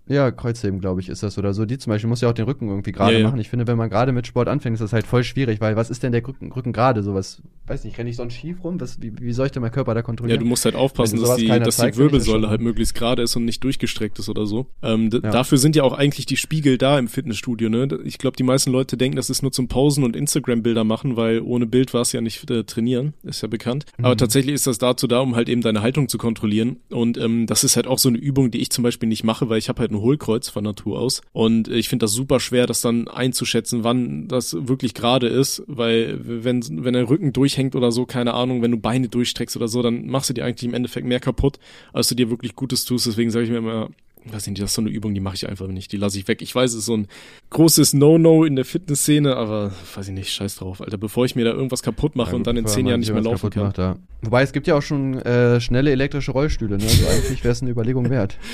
Ja, Kreuzheben, glaube ich, ist das oder so. Die zum Beispiel muss ja auch den Rücken irgendwie gerade Ja, ja. machen. Ich finde, wenn man gerade mit Sport anfängt, ist das halt voll schwierig, weil was ist denn der Rücken, Rücken gerade? Sowas, weiß nicht, renne ich sonst schief rum? Was, wie, wie soll ich denn meinen Körper da Ja, kontrollieren? du musst halt aufpassen, dass die, dass zeigt, die Wirbelsäule halt möglichst gerade ist und nicht durchgestreckt ist oder so. Ähm, Ja. Dafür sind ja auch eigentlich die Spiegel da im Fitnessstudio. Ne? Ich glaube, die meisten Leute denken, das ist nur zum Pausen und Instagram-Bilder machen, weil ohne Bild war es ja nicht äh, trainieren, ist ja bekannt. Aber Mhm. tatsächlich ist das dazu da, um halt eben deine Haltung zu kontrollieren. Und ähm, das ist halt auch so eine Übung, die ich zum Beispiel nicht mache, weil ich habe halt ein Hohlkreuz von Natur aus. Und ich finde das super schwer, das dann einzuschätzen, wann das wirklich gerade ist, weil wenn, wenn der Rücken durchhängt oder so, keine Ahnung, wenn du Beine durchstreckst oder so, dann machst du dir eigentlich im Endeffekt mehr kaputt, als du dir wirklich Gutes tust. Deswegen sage ich mir immer, weiß nicht, das ist so eine Übung, die mache ich einfach nicht, die lasse ich weg. Ich weiß, es ist so ein großes No-No in der Fitnessszene, aber weiß ich nicht, scheiß drauf, Alter. Bevor ich mir da irgendwas kaputt mache Ja, und dann in zehn Jahren nicht mehr laufen kann. Macht, ja. Wobei es gibt ja auch schon äh, schnelle elektrische Rollstühle, ne? Also eigentlich wäre es eine Überlegung wert. <laughs>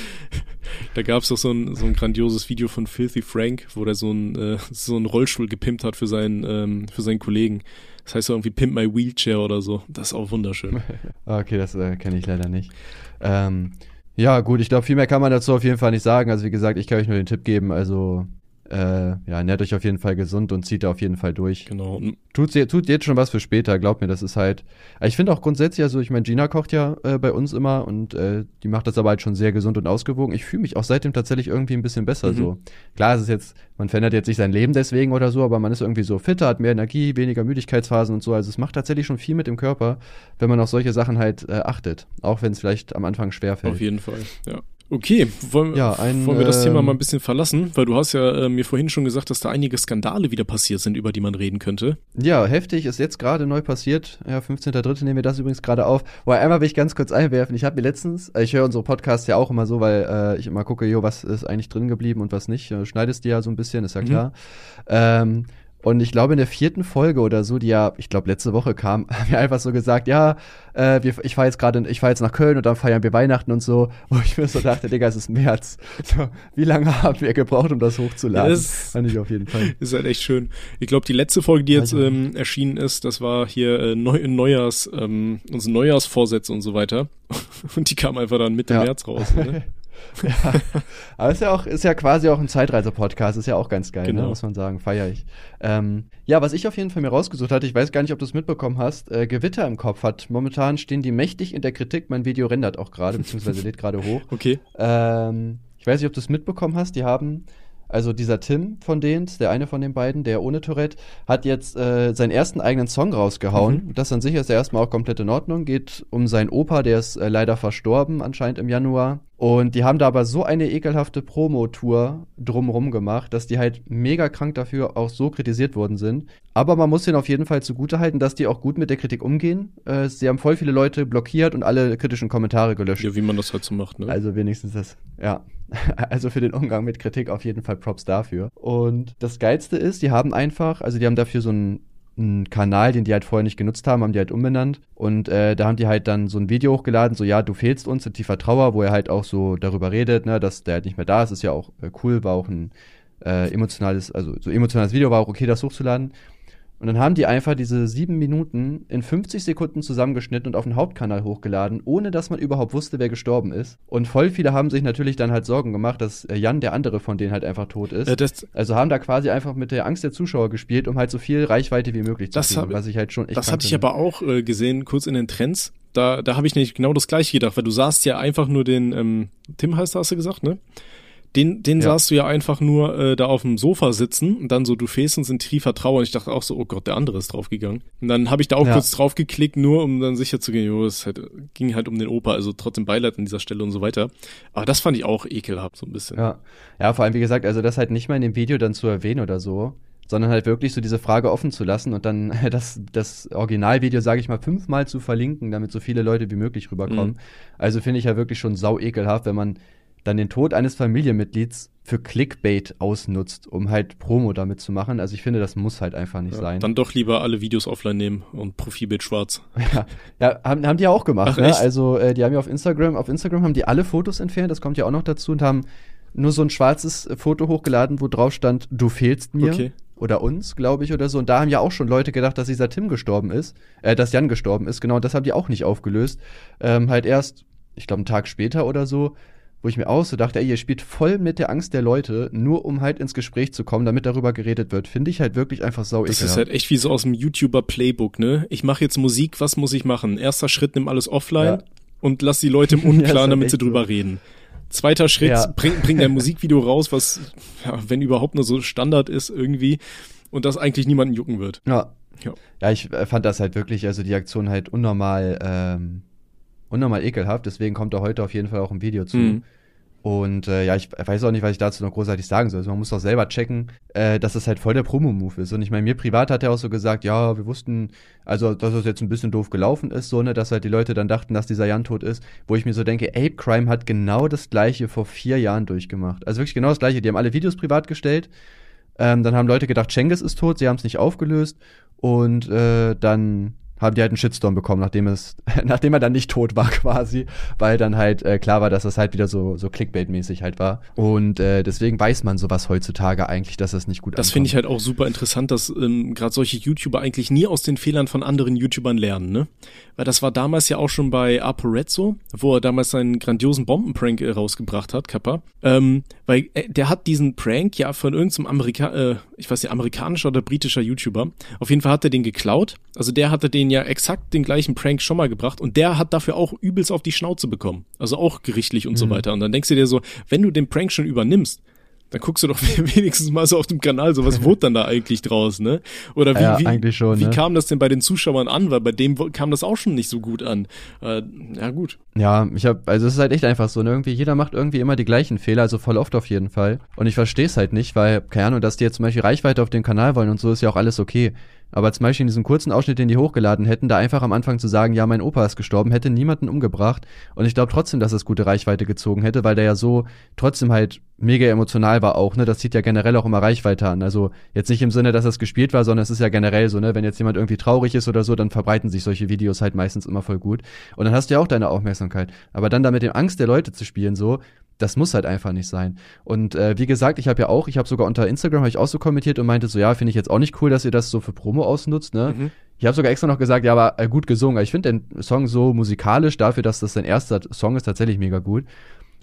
Da gab's doch so ein, so ein grandioses Video von Filthy Frank, wo der so ein, äh, so einen Rollstuhl gepimpt hat für seinen, ähm, für seinen Kollegen. Das heißt so irgendwie Pimp My Wheelchair oder so. Das ist auch wunderschön. <laughs> Okay, das äh, kenne ich leider nicht. Ähm, ja, gut, ich glaube, viel mehr kann man dazu auf jeden Fall nicht sagen. Also wie gesagt, ich kann euch nur den Tipp geben, also äh, ja, ernährt euch auf jeden Fall gesund und zieht da auf jeden Fall durch. Genau. Tut, tut jetzt schon was für später, glaubt mir, das ist halt. Aber Ich finde auch grundsätzlich, also ich meine, Gina kocht ja äh, bei uns immer und äh, die macht das aber halt schon sehr gesund und ausgewogen. Ich fühle mich auch seitdem tatsächlich irgendwie ein bisschen besser Mhm. so. Klar, es ist jetzt, man verändert jetzt nicht sein Leben deswegen oder so, aber man ist irgendwie so fitter, hat mehr Energie, weniger Müdigkeitsphasen und so. Also es macht tatsächlich schon viel mit dem Körper, wenn man auf solche Sachen halt äh, achtet. Auch wenn es vielleicht am Anfang schwer fällt. Auf jeden Fall, ja. Okay, wollen, Ja, ein, wollen wir das ähm, Thema mal ein bisschen verlassen? Weil du hast ja äh, mir vorhin schon gesagt, dass da einige Skandale wieder passiert sind, über die man reden könnte. Ja, heftig ist jetzt gerade neu passiert. Ja, 15.3. nehmen wir das übrigens gerade auf. Wobei einmal will ich ganz kurz einwerfen. Ich habe mir letztens, äh, ich höre unsere Podcasts ja auch immer so, weil äh, ich immer gucke, jo, was ist eigentlich drin geblieben und was nicht. Schneidest die ja so ein bisschen, ist ja Mhm. klar. Ähm, Und ich glaube, in der vierten Folge oder so, die ja, ich glaube, letzte Woche kam, <laughs> haben wir einfach so gesagt, ja, äh, wir, ich fahre jetzt gerade, ich fahre jetzt nach Köln und dann feiern wir Weihnachten und so. <laughs> Wo ich mir so dachte, Digga, es ist März. <laughs> So, wie lange haben wir gebraucht, um das hochzuladen? Das Fand ich auf jeden Fall. Ist halt echt schön. Ich glaube, die letzte Folge, die jetzt ähm, erschienen ist, das war hier äh, Neu Neujahrs, ähm, unsere Neujahrsvorsätze und so weiter. Und die kam einfach dann Mitte Ja. März raus. Ne? <laughs> ja. Aber ist ja auch, ist ja quasi auch ein Zeitreise-Podcast, ist ja auch ganz geil, Genau. ne? muss man sagen, feier ich. Ähm, ja, was ich auf jeden Fall mir rausgesucht hatte, ich weiß gar nicht, ob du es mitbekommen hast, äh, Gewitter im Kopf hat. Momentan stehen die mächtig in der Kritik, mein Video rendert auch gerade, beziehungsweise <laughs> lädt gerade hoch. Okay. Ähm, ich weiß nicht, ob du es mitbekommen hast, die haben, also dieser Tim von denen, der eine von den beiden, der ohne Tourette, hat jetzt äh, seinen ersten eigenen Song rausgehauen. Mhm. Das an sich ist ja erstmal auch komplett in Ordnung. Geht um seinen Opa, der ist äh, leider verstorben, anscheinend im Januar. Und die haben da aber so eine ekelhafte Promo-Tour drumrum gemacht, dass die halt mega krank dafür auch so kritisiert worden sind. Aber man muss denen auf jeden Fall zugutehalten, dass die auch gut mit der Kritik umgehen. Äh, sie haben voll viele Leute blockiert und alle kritischen Kommentare gelöscht. Ja, wie man das halt so macht, ne? Also wenigstens das, ja. <laughs> Also für den Umgang mit Kritik auf jeden Fall Props dafür. Und das Geilste ist, die haben einfach, also die haben dafür so einen, einen Kanal, den die halt vorher nicht genutzt haben, haben die halt umbenannt. Und äh, da haben die halt dann so ein Video hochgeladen, so ja, du fehlst uns in tiefer Trauer, wo er halt auch so darüber redet, ne, dass der halt nicht mehr da ist. Ist ja auch äh, cool, war auch ein äh, emotionales, also so emotionales Video, war auch okay, das hochzuladen. Und dann haben die einfach diese sieben Minuten in 50 Sekunden zusammengeschnitten und auf den Hauptkanal hochgeladen, ohne dass man überhaupt wusste, wer gestorben ist. Und voll viele haben sich natürlich dann halt Sorgen gemacht, dass äh, Jan, der andere von denen, halt einfach tot ist. Äh, also haben da quasi einfach mit der Angst der Zuschauer gespielt, um halt so viel Reichweite wie möglich zu kriegen, hab- was ich halt schon echt das hatte ich aber auch äh, gesehen, kurz in den Trends. Da, da habe ich nicht genau das gleiche gedacht, weil du sahst ja einfach nur den, ähm, Tim heißt, hast du gesagt, ne? Den, den Ja. sahst du ja einfach nur äh, da auf dem Sofa sitzen und dann so, du fehlst uns in tiefer Trauer. Und ich dachte auch so, oh Gott, der andere ist draufgegangen. Und dann habe ich da auch Ja. kurz drauf geklickt, nur um dann sicher zu gehen, jo, es halt, ging halt um den Opa, also trotzdem Beileid an dieser Stelle und so weiter. Aber das fand ich auch ekelhaft, so ein bisschen. Ja. ja, vor allem, wie gesagt, also das halt nicht mal in dem Video dann zu erwähnen oder so, sondern halt wirklich so diese Frage offen zu lassen und dann <laughs> das, das Originalvideo, sage ich mal, fünfmal zu verlinken, damit so viele Leute wie möglich rüberkommen. Mhm. Also finde ich ja wirklich schon sau ekelhaft, wenn man dann den Tod eines Familienmitglieds für Clickbait ausnutzt, um halt Promo damit zu machen. Also ich finde, das muss halt einfach nicht Ja, sein. Dann doch lieber alle Videos offline nehmen und Profilbild schwarz. <laughs> Ja, ja haben, haben die ja auch gemacht. Ach, ne? Also äh, die haben ja auf Instagram, auf Instagram haben die alle Fotos entfernt, das kommt ja auch noch dazu und haben nur so ein schwarzes äh, Foto hochgeladen, wo drauf stand, du fehlst mir. Okay. Oder uns, glaube ich, oder so. Und da haben ja auch schon Leute gedacht, dass dieser Tim gestorben ist, äh, dass Jan gestorben ist, genau, und das haben die auch nicht aufgelöst. Ähm, halt erst, ich glaube, einen Tag später oder so, wo ich mir auch so dachte, ey, ihr spielt voll mit der Angst der Leute, nur um halt ins Gespräch zu kommen, damit darüber geredet wird. Finde ich halt wirklich einfach sau Das ist halt echt wie so aus dem YouTuber-Playbook, ne? Ich mache jetzt Musik, was muss ich machen? Erster Schritt, nimm alles offline Ja. und lass die Leute im <laughs> Ja, Unklaren, halt damit sie drüber so. reden. Zweiter Schritt, Ja. bring, bring dein <laughs> Musikvideo raus, was, ja, wenn überhaupt nur so Standard ist irgendwie und das eigentlich niemanden jucken wird. Ja. Ja. Ja, ich äh, fand das halt wirklich, also die Aktion halt unnormal, ähm, unnormal ekelhaft, deswegen kommt da heute auf jeden Fall auch ein Video zu. Mhm. Und äh, ja, ich weiß auch nicht, was ich dazu noch großartig sagen soll. Also man muss auch selber checken, äh, dass es halt voll der Promo-Move ist. Und ich meine, mir privat hat er auch so gesagt, ja, wir wussten, also dass es jetzt ein bisschen doof gelaufen ist, so, ne, dass halt die Leute dann dachten, dass dieser Jan tot ist, wo ich mir so denke, Ape Crime hat genau das gleiche vor vier Jahren durchgemacht. Also wirklich genau das gleiche. Die haben alle Videos privat gestellt. Ähm, dann haben Leute gedacht, Cengiz ist tot, sie haben es nicht aufgelöst und äh, dann haben die halt einen Shitstorm bekommen, nachdem es, <laughs> nachdem er dann nicht tot war <laughs> quasi, weil dann halt äh, klar war, dass das halt wieder so so Clickbait-mäßig halt war. Und äh, deswegen weiß man sowas heutzutage eigentlich, dass das nicht gut Das finde ich halt auch super interessant, dass ähm, gerade solche YouTuber eigentlich nie aus den Fehlern von anderen YouTubern lernen, ne? Weil das war damals ja auch schon bei ApoRed wo er damals seinen grandiosen Bombenprank äh, rausgebracht hat, Kappa. Ähm, weil äh, der hat diesen Prank ja von irgendeinem Amerika äh, ich weiß nicht, amerikanischer oder britischer YouTuber. Auf jeden Fall hat er den geklaut. Also der hatte den ja exakt den gleichen Prank schon mal gebracht und der hat dafür auch übelst auf die Schnauze bekommen. Also auch gerichtlich und so Mhm. weiter. Und dann denkst du dir so, wenn du den Prank schon übernimmst, dann guckst du doch <laughs> wenigstens mal so auf dem Kanal, so was wurde dann da eigentlich draus, ne? Oder wie, Ja, wie, schon, wie ne? kam das denn bei den Zuschauern an? Weil bei dem kam das auch schon nicht so gut an. Äh, ja, gut. Ja, ich habe, also es ist halt echt einfach so, ne? Irgendwie, jeder macht irgendwie immer die gleichen Fehler, also voll oft auf jeden Fall. Und ich verstehe es halt nicht, weil, keine Ahnung, dass die jetzt zum Beispiel Reichweite auf den Kanal wollen und so ist ja auch alles okay. Aber zum Beispiel in diesem kurzen Ausschnitt, den die hochgeladen hätten, da einfach am Anfang zu sagen, ja, mein Opa ist gestorben, hätte niemanden umgebracht. Und ich glaube trotzdem, dass es gute Reichweite gezogen hätte, weil der ja so trotzdem halt mega emotional war auch, ne, das zieht ja generell auch immer Reichweite an. Also jetzt nicht im Sinne, dass das gespielt war, sondern es ist ja generell so, ne, wenn jetzt jemand irgendwie traurig ist oder so, dann verbreiten sich solche Videos halt meistens immer voll gut. Und dann hast du ja auch deine Aufmerksamkeit. Aber dann da mit dem Angst der Leute zu spielen, so, das muss halt einfach nicht sein. Und äh, wie gesagt, ich habe ja auch, ich habe sogar unter Instagram habe ich auch so kommentiert und meinte so, ja, finde ich jetzt auch nicht cool, dass ihr das so für Promo ausnutzt, ne? Mhm. Ich habe sogar extra noch gesagt, ja, aber äh, gut gesungen. Ich finde den Song so musikalisch dafür, dass das sein erster Song ist, tatsächlich mega gut.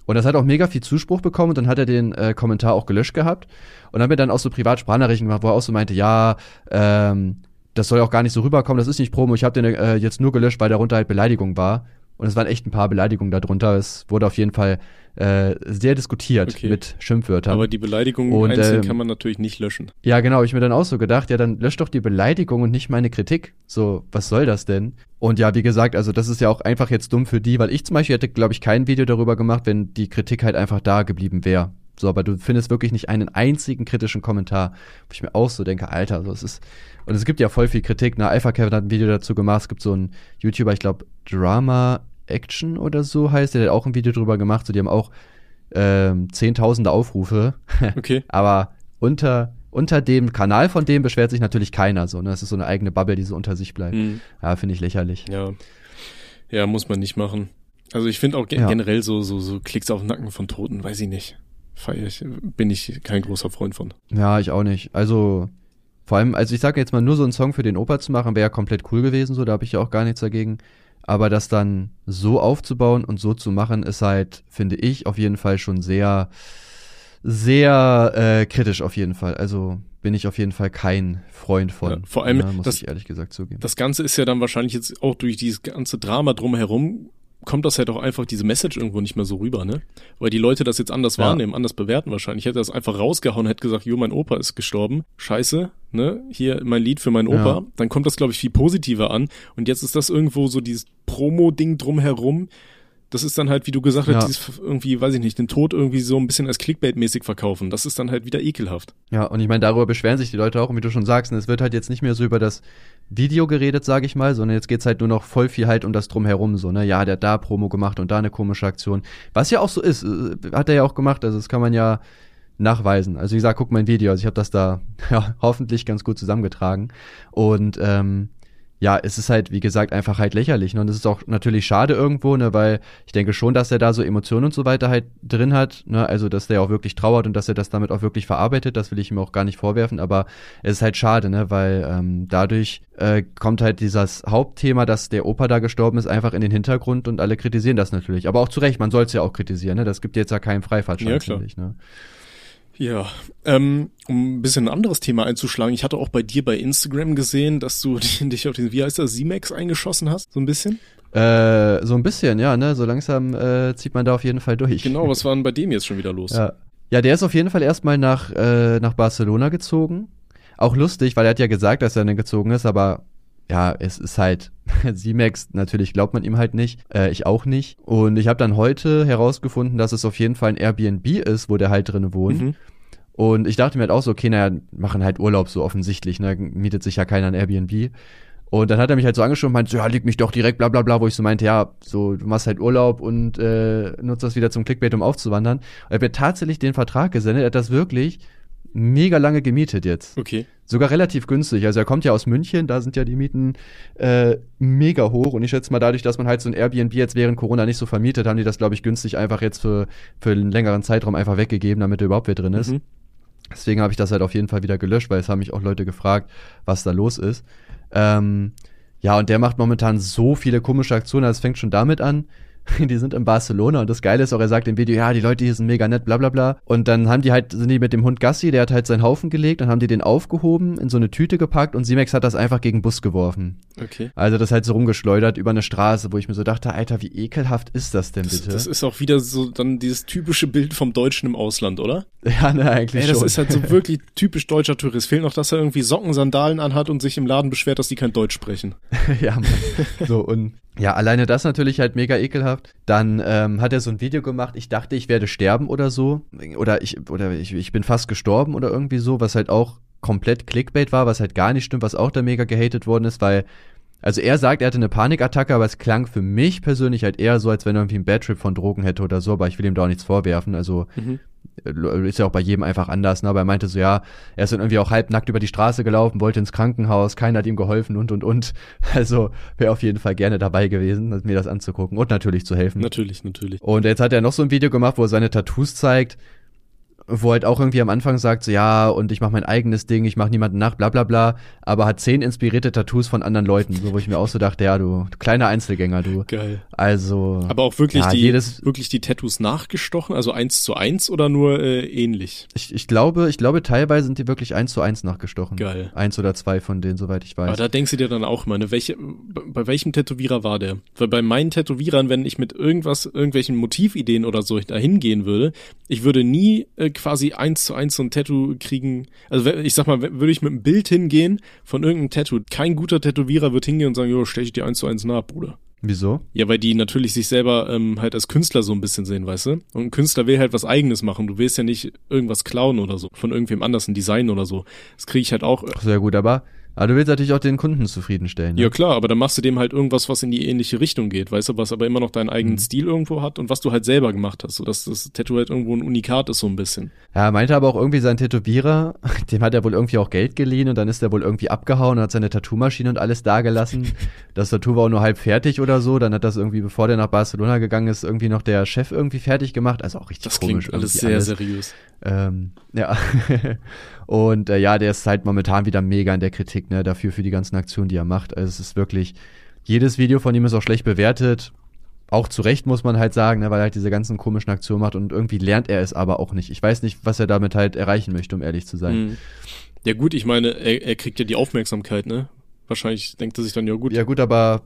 Und das hat auch mega viel Zuspruch bekommen und dann hat er den äh, Kommentar auch gelöscht gehabt und hat mir dann auch so privat Sprachnachrichten gemacht, wo er auch so meinte, ja, ähm, das soll auch gar nicht so rüberkommen, das ist nicht Promo, ich habe den äh, jetzt nur gelöscht, weil darunter halt Beleidigung war. Und es waren echt ein paar Beleidigungen darunter. Es wurde auf jeden Fall äh, sehr diskutiert okay. mit Schimpfwörtern. Aber die Beleidigungen und, einzeln ähm, kann man natürlich nicht löschen. Ja, genau. Ich mir dann auch so gedacht, ja, dann lösch doch die Beleidigung und nicht meine Kritik. So, was soll das denn? Und ja, wie gesagt, also das ist ja auch einfach jetzt dumm für die, weil ich zum Beispiel hätte, glaube ich, kein Video darüber gemacht, wenn die Kritik halt einfach da geblieben wäre. So, aber du findest wirklich nicht einen einzigen kritischen Kommentar, wo ich mir auch so denke, Alter, so es ist. Und es gibt ja voll viel Kritik. Na, Alpha Kevin hat ein Video dazu gemacht. Es gibt so einen YouTuber, ich glaube, Drama Action oder so heißt, der hat auch ein Video drüber gemacht. So, die haben auch ähm, zehntausende Aufrufe. <laughs> Okay. Aber unter, unter dem Kanal von dem beschwert sich natürlich keiner so. Ne? Das ist so eine eigene Bubble, die so unter sich bleibt. Mhm. Ja, finde ich lächerlich. Ja. Ja, muss man nicht machen. Also ich finde auch ge ja. generell so, so, so Klicks auf den Nacken von Toten, weiß ich nicht. Feier ich, bin ich kein großer Freund von. Ja, ich auch nicht. Also, vor allem, also ich sage jetzt mal, nur so einen Song für den Opa zu machen, wäre ja komplett cool gewesen, so, da habe ich ja auch gar nichts dagegen. Aber das dann so aufzubauen und so zu machen, ist halt, finde ich, auf jeden Fall schon sehr, sehr äh, kritisch auf jeden Fall. Also bin ich auf jeden Fall kein Freund von. Ja, vor allem, ja, muss das, ich ehrlich gesagt zugeben. Das Ganze ist ja dann wahrscheinlich jetzt auch durch dieses ganze Drama drumherum kommt das halt auch einfach diese Message irgendwo nicht mehr so rüber, ne? Weil die Leute das jetzt anders ja. wahrnehmen, anders bewerten wahrscheinlich. Ich hätte das einfach rausgehauen, hätte gesagt, jo, mein Opa ist gestorben. Scheiße, ne? Hier mein Lied für meinen Opa. Ja. Dann kommt das, glaube ich, viel positiver an. Und jetzt ist das irgendwo so dieses Promo-Ding drumherum. Das ist dann halt, wie du gesagt hast, dieses irgendwie, weiß ich nicht, den Tod irgendwie so ein bisschen als Clickbait-mäßig verkaufen. Das ist dann halt wieder ekelhaft. Ja, und ich meine, darüber beschweren sich die Leute auch. Und wie du schon sagst, es wird halt jetzt nicht mehr so über das Video geredet, sage ich mal, sondern jetzt geht's halt nur noch voll viel halt um das drumherum, so, ne? Ja, der hat da Promo gemacht und da eine komische Aktion. Was ja auch so ist, äh, hat er ja auch gemacht, also das kann man ja nachweisen. Also wie gesagt, guck mein Video, also ich habe das da <laughs> ja, hoffentlich ganz gut zusammengetragen. Und ähm, ja, es ist halt, wie gesagt, einfach halt lächerlich. Ne? Und es ist auch natürlich schade irgendwo, ne, weil ich denke schon, dass er da so Emotionen und so weiter halt drin hat. Ne? Also, dass der auch wirklich trauert und dass er das damit auch wirklich verarbeitet, das will ich ihm auch gar nicht vorwerfen. Aber es ist halt schade, ne, weil ähm, dadurch äh, kommt halt dieses Hauptthema, dass der Opa da gestorben ist, einfach in den Hintergrund und alle kritisieren das natürlich. Aber auch zu Recht, man soll es ja auch kritisieren, ne? Das gibt jetzt ja keinen Freifahrtschein, ja, finde ich, ne? Ja, ähm, um ein bisschen ein anderes Thema einzuschlagen. Ich hatte auch bei dir bei Instagram gesehen, dass du <laughs> dich auf den, wie heißt das, Z-Max eingeschossen hast, so ein bisschen? Äh, so ein bisschen, ja, ne? So langsam äh, zieht man da auf jeden Fall durch. Genau, was <laughs> war denn bei dem jetzt schon wieder los? Ja, ja der ist auf jeden Fall erstmal nach, äh, nach Barcelona gezogen. Auch lustig, weil er hat ja gesagt, dass er dann gezogen ist, aber ja, es ist halt, <laughs> Z-Max, natürlich glaubt man ihm halt nicht, äh, ich auch nicht. Und ich habe dann heute herausgefunden, dass es auf jeden Fall ein Airbnb ist, wo der halt drin wohnt. Mhm. Und ich dachte mir halt auch so, okay, naja, machen halt Urlaub so offensichtlich, ne? Mietet sich ja keiner ein Airbnb. Und dann hat er mich halt so angeschaut und meinte, so, ja, liegt mich doch direkt, bla bla bla, wo ich so meinte, ja, so, du machst halt Urlaub und äh, nutzt das wieder zum Clickbait, um aufzuwandern. Und er hat mir tatsächlich den Vertrag gesendet, er hat das wirklich mega lange gemietet jetzt. Okay. Sogar relativ günstig. Also er kommt ja aus München, da sind ja die Mieten äh, mega hoch. Und ich schätze mal, dadurch, dass man halt so ein Airbnb jetzt während Corona nicht so vermietet, haben die das, glaube ich, günstig einfach jetzt für, für einen längeren Zeitraum einfach weggegeben, damit er überhaupt wieder drin ist. Mhm. Deswegen habe ich das halt auf jeden Fall wieder gelöscht, weil es haben mich auch Leute gefragt, was da los ist. Ähm, ja, und der macht momentan so viele komische Aktionen. Also es fängt schon damit an, <laughs> die sind in Barcelona und das Geile ist auch, er sagt im Video, ja, die Leute hier sind mega nett, bla bla bla. Und dann haben die halt, sind die mit dem Hund Gassi, der hat halt seinen Haufen gelegt, dann haben die den aufgehoben, in so eine Tüte gepackt und Simex hat das einfach gegen Bus geworfen. Okay. Also das halt so rumgeschleudert über eine Straße, wo ich mir so dachte, Alter, wie ekelhaft ist das denn bitte? Das, das ist auch wieder so dann dieses typische Bild vom Deutschen im Ausland, oder? <laughs> Ja, ne, eigentlich Ey, das schon. ist halt so <laughs> wirklich typisch deutscher Tourist. Fehlt noch, dass er irgendwie Socken, Sandalen anhat und sich im Laden beschwert, dass die kein Deutsch sprechen. ja, Mann. So, und ja, alleine das natürlich halt mega ekelhaft. Dann ähm, hat er so ein Video gemacht, ich dachte, ich werde sterben oder so. Oder ich, oder ich, ich bin fast gestorben oder irgendwie so, was halt auch komplett Clickbait war, was halt gar nicht stimmt, was auch da mega gehatet worden ist, weil, also er sagt, er hatte eine Panikattacke, aber es klang für mich persönlich halt eher so, als wenn er irgendwie einen Bad Trip von Drogen hätte oder so, aber ich will ihm da auch nichts vorwerfen. Also, mhm. Ist ja auch bei jedem einfach anders, ne? aber er meinte so, ja, er ist dann irgendwie auch halbnackt über die Straße gelaufen, wollte ins Krankenhaus, keiner hat ihm geholfen und, und, und. <laughs> Also wäre auf jeden Fall gerne dabei gewesen, mir das anzugucken und natürlich zu helfen. Natürlich, natürlich. Und jetzt hat er noch so ein Video gemacht, wo er seine Tattoos zeigt wo halt auch irgendwie am Anfang sagt, so ja, und ich mache mein eigenes Ding, ich mache niemanden nach, bla bla bla, aber hat zehn inspirierte Tattoos von anderen Leuten, so wo ich mir auch so dachte, ja, du, du kleiner Einzelgänger, du. Geil. Also. Aber auch wirklich ja, die jedes, wirklich die Tattoos nachgestochen, also eins zu eins oder nur äh, ähnlich? Ich, ich glaube, ich glaube, teilweise sind die wirklich eins zu eins nachgestochen. Geil. Eins oder zwei von denen, soweit ich weiß. Aber da denkst du dir dann auch mal, ne, welche, bei welchem Tätowierer war der? Weil bei meinen Tätowierern, wenn ich mit irgendwas, irgendwelchen Motivideen oder so da hingehen würde, ich würde nie äh, quasi eins zu eins so ein Tattoo kriegen. Also ich sag mal, würde ich mit einem Bild hingehen von irgendeinem Tattoo, kein guter Tätowierer wird hingehen und sagen, jo, stell ich dir eins zu eins nach, Bruder. Wieso? Ja, weil die natürlich sich selber ähm, halt als Künstler so ein bisschen sehen, weißt du? Und ein Künstler will halt was eigenes machen. Du willst ja nicht irgendwas klauen oder so, von irgendwem anders, ein Design oder so. Das kriege ich halt auch. Äh, Sehr gut, aber aber du willst natürlich auch den Kunden zufriedenstellen. Ne? Ja klar, aber dann machst du dem halt irgendwas, was in die ähnliche Richtung geht, weißt du, was aber immer noch deinen eigenen Mhm. Stil irgendwo hat und was du halt selber gemacht hast, sodass das Tattoo halt irgendwo ein Unikat ist so ein bisschen. Ja, er meinte aber auch irgendwie sein Tätowierer, <laughs> dem hat er wohl irgendwie auch Geld geliehen und dann ist er wohl irgendwie abgehauen und hat seine Tattoo-Maschine und alles dagelassen. <laughs> Das Tattoo war auch nur halb fertig oder so. Dann hat das irgendwie, bevor der nach Barcelona gegangen ist, irgendwie noch der Chef irgendwie fertig gemacht. Also auch richtig Das komisch. klingt alles sehr seriös. Ähm, ja. <laughs> und äh, ja, der ist halt momentan wieder mega in der Kritik, ne, dafür für die ganzen Aktionen, die er macht. Also es ist wirklich, jedes Video von ihm ist auch schlecht bewertet. Auch zu Recht muss man halt sagen, ne, weil er halt diese ganzen komischen Aktionen macht und irgendwie lernt er es aber auch nicht. Ich weiß nicht, was er damit halt erreichen möchte, um ehrlich zu sein. Mhm. Ja gut, ich meine, er, er kriegt ja die Aufmerksamkeit, ne? Wahrscheinlich denkt er sich dann, ja gut, Ja gut, aber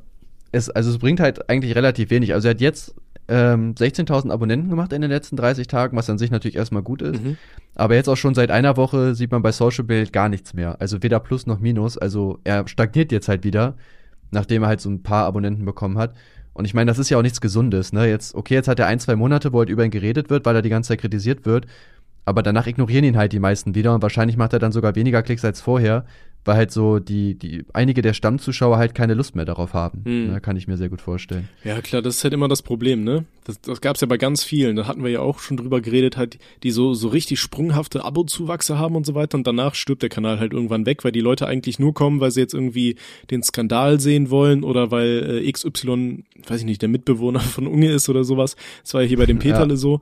es, also es bringt halt eigentlich relativ wenig. Also er hat jetzt ähm, 16.000 Abonnenten gemacht in den letzten 30 Tagen, was an sich natürlich erstmal gut ist. Mhm. Aber jetzt auch schon seit einer Woche sieht man bei Social Build gar nichts mehr. Also weder Plus noch Minus. Also er stagniert jetzt halt wieder, nachdem er halt so ein paar Abonnenten bekommen hat. Und ich meine, das ist ja auch nichts Gesundes, ne? Jetzt, okay, jetzt hat er ein, zwei Monate, wo halt über ihn geredet wird, weil er die ganze Zeit kritisiert wird. Aber danach ignorieren ihn halt die meisten wieder und wahrscheinlich macht er dann sogar weniger Klicks als vorher, weil halt so die, die, einige der Stammzuschauer halt keine Lust mehr darauf haben. Hm. Ne? Kann ich mir sehr gut vorstellen. Ja, klar, das ist halt immer das Problem, ne? Das, das gab's ja bei ganz vielen. Da hatten wir ja auch schon drüber geredet, halt, die so, so richtig sprunghafte Abo-Zuwachse haben und so weiter. Und danach stirbt der Kanal halt irgendwann weg, weil die Leute eigentlich nur kommen, weil sie jetzt irgendwie den Skandal sehen wollen oder weil äh, XY, weiß ich nicht, der Mitbewohner von Unge ist oder sowas. Das war ja hier bei dem Peterle Ja. so.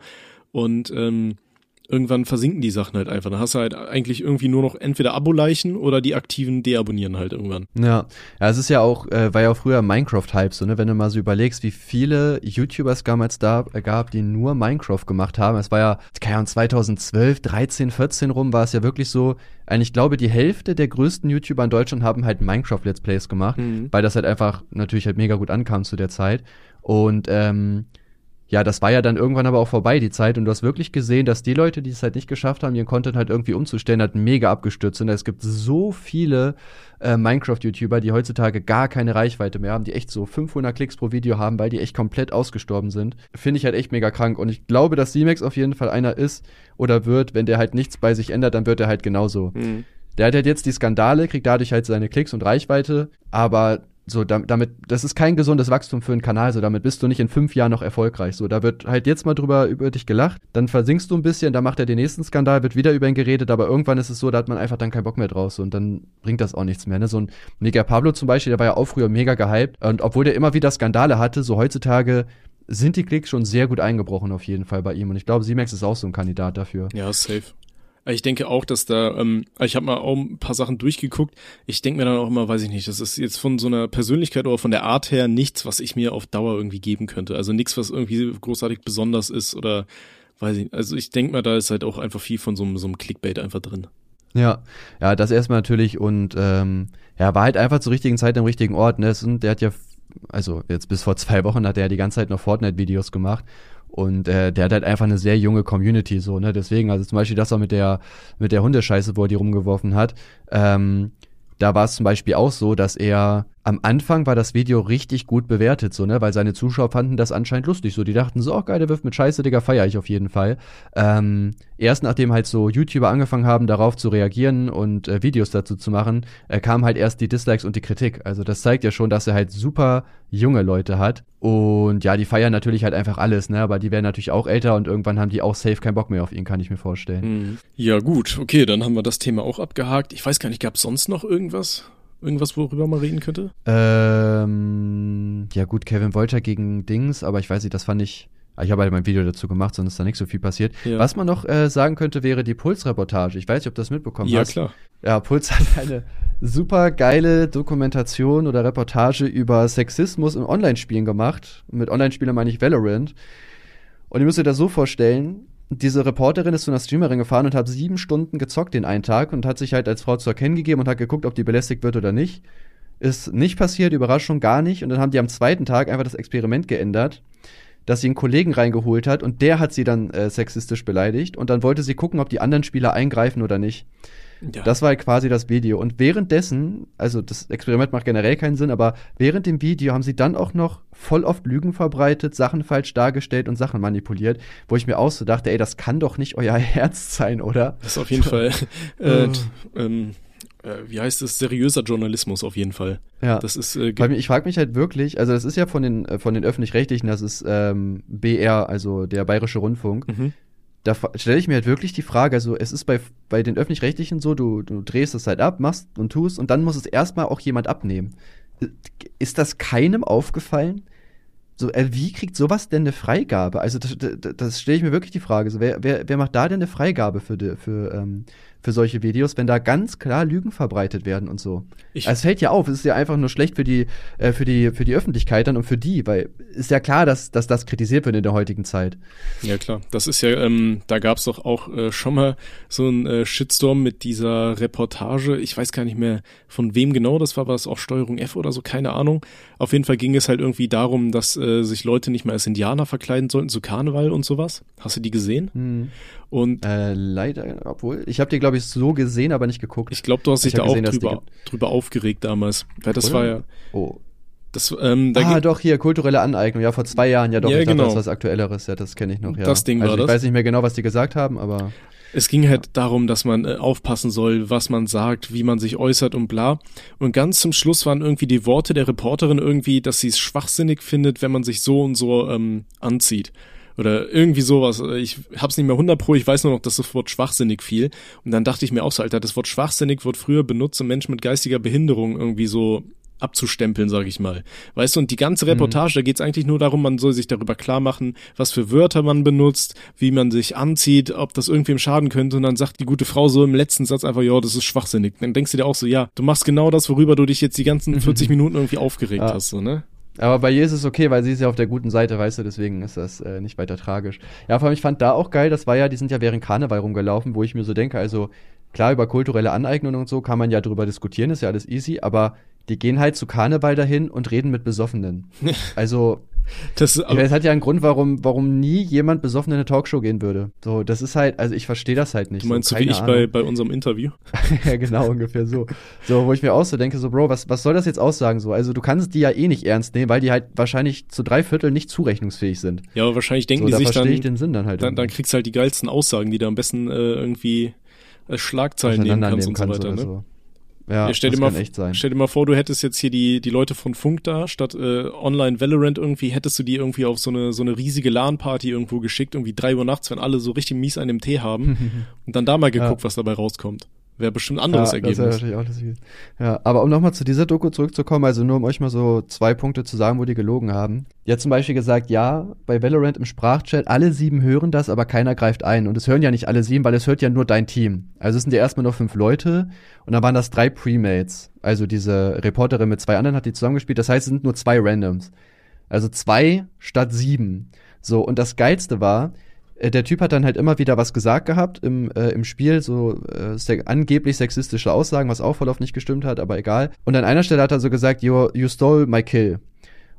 Und ähm, irgendwann versinken die Sachen halt einfach. Dann hast du halt eigentlich irgendwie nur noch entweder Abo-Leichen oder die aktiven deabonnieren halt irgendwann. Ja, ja, es ist ja auch, äh, war ja auch früher Minecraft-Hype, so, ne? Wenn du mal so überlegst, wie viele YouTuber es damals da äh, gab, die nur Minecraft gemacht haben. Es war ja, keine Ahnung, 2012, 13, 14 rum war es ja wirklich so, eigentlich, ich glaube, die Hälfte der größten YouTuber in Deutschland haben halt Minecraft-Let's Plays gemacht, Mhm. weil das halt einfach natürlich halt mega gut ankam zu der Zeit. Und, ähm, ja, das war ja dann irgendwann aber auch vorbei, die Zeit. Und du hast wirklich gesehen, dass die Leute, die es halt nicht geschafft haben, ihren Content halt irgendwie umzustellen, halt mega abgestürzt sind. Es gibt so viele äh, Minecraft-YouTuber, die heutzutage gar keine Reichweite mehr haben, die echt so 500 Klicks pro Video haben, weil die echt komplett ausgestorben sind. Finde ich halt echt mega krank. Und ich glaube, dass C-Max auf jeden Fall einer ist oder wird, wenn der halt nichts bei sich ändert, dann wird er halt genauso. Mhm. Der hat halt jetzt die Skandale, kriegt dadurch halt seine Klicks und Reichweite, aber so dam- damit, das ist kein gesundes Wachstum für einen Kanal, so damit bist du nicht in fünf Jahren noch erfolgreich. So, da wird halt jetzt mal drüber über dich gelacht, dann versinkst du ein bisschen, dann macht er den nächsten Skandal, wird wieder über ihn geredet, aber irgendwann ist es so, da hat man einfach dann keinen Bock mehr draus so, und dann bringt das auch nichts mehr. Ne? So ein Mega Pablo zum Beispiel, der war ja auch früher mega gehypt und obwohl der immer wieder Skandale hatte, so heutzutage sind die Klicks schon sehr gut eingebrochen auf jeden Fall bei ihm und ich glaube, Simax ist auch so ein Kandidat dafür. Ja, safe. Ich denke auch, dass da, ähm, ich habe mal auch ein paar Sachen durchgeguckt. Ich denke mir dann auch immer, weiß ich nicht, das ist jetzt von so einer Persönlichkeit oder von der Art her nichts, was ich mir auf Dauer irgendwie geben könnte. Also nichts, was irgendwie großartig besonders ist oder weiß ich nicht. Also ich denke mal, da ist halt auch einfach viel von so einem, so einem Clickbait einfach drin. Ja, ja, das erstmal natürlich und ähm, ja, war halt einfach zur richtigen Zeit am richtigen Ort. Ne? Sind- Der hat ja, also jetzt bis vor zwei Wochen hat er ja die ganze Zeit noch Fortnite-Videos gemacht und äh, der hat halt einfach eine sehr junge Community so, ne? Deswegen, also zum Beispiel das auch mit der mit der Hundescheiße, wo er die rumgeworfen hat. Ähm, da war es zum Beispiel auch so, dass er am Anfang war das Video richtig gut bewertet, so, ne, weil seine Zuschauer fanden das anscheinend lustig, so, die dachten so, oh geil, der wirft mit Scheiße, Digga, feier ich auf jeden Fall. Ähm, erst nachdem halt so YouTuber angefangen haben, darauf zu reagieren und äh, Videos dazu zu machen, äh, kamen halt erst die Dislikes und die Kritik. Also das zeigt ja schon, dass er halt super junge Leute hat. Und ja, die feiern natürlich halt einfach alles, ne, aber die werden natürlich auch älter und irgendwann haben die auch safe keinen Bock mehr auf ihn, kann ich mir vorstellen. Mhm. Ja, gut, okay, dann haben wir das Thema auch abgehakt. Ich weiß gar nicht, gab es sonst noch irgendwas? Irgendwas, worüber man reden könnte? Ähm, ja gut, Kevin Wolter gegen Dings, aber ich weiß nicht, das fand ich. Ah, ich habe halt mein Video dazu gemacht, sonst ist da nicht so viel passiert. Ja. Was man noch äh, sagen könnte, wäre die Puls-Reportage. Ich weiß nicht, ob du das mitbekommen ja, hast. Ja, klar. Ja, Puls hat eine super geile Dokumentation oder Reportage über Sexismus in Online-Spielen gemacht. Mit Online-Spielern meine ich Valorant. Und ihr müsst euch das so vorstellen, diese Reporterin ist zu einer Streamerin gefahren und hat sieben Stunden gezockt den einen Tag und hat sich halt als Frau zu erkennen gegeben und hat geguckt, ob die belästigt wird oder nicht. Ist nicht passiert, Überraschung gar nicht. Und dann haben die am zweiten Tag einfach das Experiment geändert, dass sie einen Kollegen reingeholt hat und der hat sie dann äh, sexistisch beleidigt und dann wollte sie gucken, ob die anderen Spieler eingreifen oder nicht. Ja. Das war quasi das Video. Und währenddessen, also das Experiment macht generell keinen Sinn, aber während dem Video haben sie dann auch noch voll oft Lügen verbreitet, Sachen falsch dargestellt und Sachen manipuliert, wo ich mir auch so dachte, ey, das kann doch nicht euer <laughs> Herz sein, oder? Das ist auf jeden Fall. <laughs> Äh, ähm, äh, wie heißt es, seriöser Journalismus auf jeden Fall. Ja. Das ist. Äh, ich frage mich halt wirklich, also das ist ja von den äh, von den öffentlich-rechtlichen, das ist ähm, BR, also der Bayerische Rundfunk. Mhm da stelle ich mir halt wirklich die Frage, also es ist bei, bei den Öffentlich-Rechtlichen so, du, du drehst es halt ab, machst und tust und dann muss es erstmal auch jemand abnehmen. Ist das keinem aufgefallen? So, äh, wie kriegt sowas denn eine Freigabe? Also das, das, das stelle ich mir wirklich die Frage. So, wer, wer, wer macht da denn eine Freigabe für, die, für, ähm, für solche Videos, wenn da ganz klar Lügen verbreitet werden und so. Ich also es fällt ja auf, es ist ja einfach nur schlecht für die, äh, für die, für die Öffentlichkeit dann und für die, weil ist ja klar, dass, dass das kritisiert wird in der heutigen Zeit. Ja klar, das ist ja, ähm, da gab es doch auch äh, schon mal so ein äh, Shitstorm mit dieser Reportage. Ich weiß gar nicht mehr von wem genau das war, war es auch Steuerung F oder so, keine Ahnung. Auf jeden Fall ging es halt irgendwie darum, dass äh, sich Leute nicht mehr als Indianer verkleiden sollten zu Karneval und sowas. Hast du die gesehen? Hm. Und äh, leider, obwohl, ich habe die, glaube ich, so gesehen, aber nicht geguckt. Ich glaube, du hast dich da gesehen, auch drüber, drüber aufgeregt damals. Weil das Oder? war ja. Oh. Das, ähm, da ah, doch, hier, kulturelle Aneignung. Ja, vor zwei Jahren, ja doch, ja, ich genau. dachte, das ist was Aktuelleres. Ja, das kenne ich noch, ja. Das Ding also, war ich das. weiß nicht mehr genau, was die gesagt haben, aber. Es ging halt ja. darum, dass man äh, aufpassen soll, was man sagt, wie man sich äußert und bla. Und ganz zum Schluss waren irgendwie die Worte der Reporterin irgendwie, dass sie es schwachsinnig findet, wenn man sich so und so ähm, anzieht oder irgendwie sowas. Ich hab's nicht mehr 100 pro, ich weiß nur noch, dass das Wort schwachsinnig fiel. Und dann dachte ich mir auch so, Alter, das Wort schwachsinnig wird früher benutzt, um Menschen mit geistiger Behinderung irgendwie so abzustempeln, sag ich mal. Weißt du, und die ganze mhm. Reportage, mhm. da geht's eigentlich nur darum, man soll sich darüber klar machen, was für Wörter man benutzt, wie man sich anzieht, ob das irgendwem schaden könnte. Und dann sagt die gute Frau so im letzten Satz einfach, ja, das ist schwachsinnig. Dann denkst du dir auch so, ja, du machst genau das, worüber du dich jetzt die ganzen <laughs> 40 Minuten irgendwie aufgeregt ja. hast, so, ne? Aber bei ihr ist es okay, weil sie ist ja auf der guten Seite, weißt du, deswegen ist das äh, nicht weiter tragisch. Ja, vor allem, ich fand da auch geil, das war ja, die sind ja während Karneval rumgelaufen, wo ich mir so denke, also klar, über kulturelle Aneignung und so kann man ja drüber diskutieren, ist ja alles easy, aber die gehen halt zu Karneval dahin und reden mit Besoffenen. <laughs> Also, das, das hat ja einen Grund, warum, warum nie jemand besoffen in eine Talkshow gehen würde. So, das ist halt, also ich verstehe das halt nicht. Du meinst so, wie ich bei, bei unserem Interview? <laughs> ja, genau, ungefähr so. So, wo ich mir auch so denke, so, Bro, was, was soll das jetzt aussagen? So, also du kannst die ja eh nicht ernst nehmen, weil die halt wahrscheinlich zu drei Viertel nicht zurechnungsfähig sind. Ja, aber wahrscheinlich denken so, die sich dann. Ich den Sinn dann halt. Dann, dann kriegst du halt die geilsten Aussagen, die du am besten äh, irgendwie als Schlagzeilen nehmen kannst und so weiter, ne? So. Ja, ja stell, dir mal, stell dir mal vor, du hättest jetzt hier die, die Leute von Funk da, statt äh, Online Valorant irgendwie, hättest du die irgendwie auf so eine, so eine riesige LAN-Party irgendwo geschickt, irgendwie drei Uhr nachts, wenn alle so richtig mies an dem Tee haben <laughs> und dann da mal geguckt, ja. was dabei rauskommt. Wäre bestimmt anderes ja, Ergebnis. Das ja, aber um nochmal zu dieser Doku zurückzukommen, also nur um euch mal so zwei Punkte zu sagen, wo die gelogen haben. Die hat zum Beispiel gesagt, ja, bei Valorant im Sprachchat, alle sieben hören das, aber keiner greift ein. Und es hören ja nicht alle sieben, weil es hört ja nur dein Team. Also es sind ja erstmal nur fünf Leute und dann waren das drei Premates. Also diese Reporterin mit zwei anderen hat die zusammengespielt. Das heißt, es sind nur zwei Randoms. Also zwei statt sieben. So, und das Geilste war, der Typ hat dann halt immer wieder was gesagt gehabt im, äh, im Spiel, so äh, se angeblich sexistische Aussagen, was auch voll oft nicht gestimmt hat, aber egal. Und an einer Stelle hat er so gesagt, you, you stole my kill.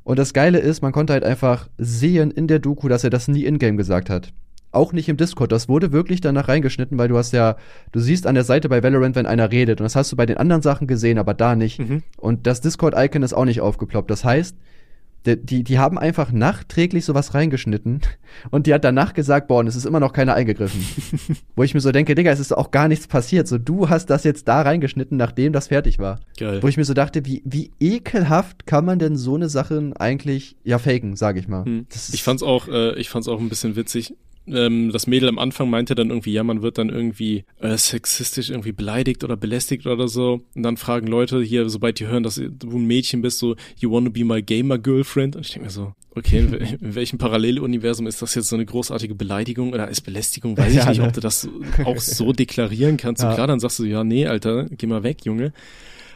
Und das Geile ist, man konnte halt einfach sehen in der Doku, dass er das nie in-game gesagt hat. auch nicht im Discord. Das wurde wirklich danach reingeschnitten, weil du hast ja, du siehst an der Seite bei Valorant, wenn einer redet. Und das hast du bei den anderen Sachen gesehen, aber da nicht. Mhm. Und das Discord-Icon ist auch nicht aufgeploppt. Das heißt, die, die, die haben einfach nachträglich sowas reingeschnitten und die hat danach gesagt, boah, und es ist immer noch keiner eingegriffen. <laughs> Wo ich mir so denke, Digga, es ist auch gar nichts passiert. So, du hast das jetzt da reingeschnitten, nachdem das fertig war. Geil. Wo ich mir so dachte, wie, wie ekelhaft kann man denn so eine Sache eigentlich, ja, faken, sag ich mal. Hm. Ich fand's auch, äh, ich fand's auch ein bisschen witzig ähm, das Mädel am Anfang meinte dann irgendwie, ja, man wird dann irgendwie äh, sexistisch irgendwie beleidigt oder belästigt oder so. Und dann fragen Leute hier, sobald die hören, dass du ein Mädchen bist, so, you wanna be my gamer girlfriend? Und ich denke mir so, okay, in, in welchem Paralleluniversum ist das jetzt so eine großartige Beleidigung oder ist Belästigung? Weiß ja, ich nicht, ne? ob du das auch so deklarieren kannst. Ja. Und klar, dann sagst du, ja, nee, Alter, geh mal weg, Junge.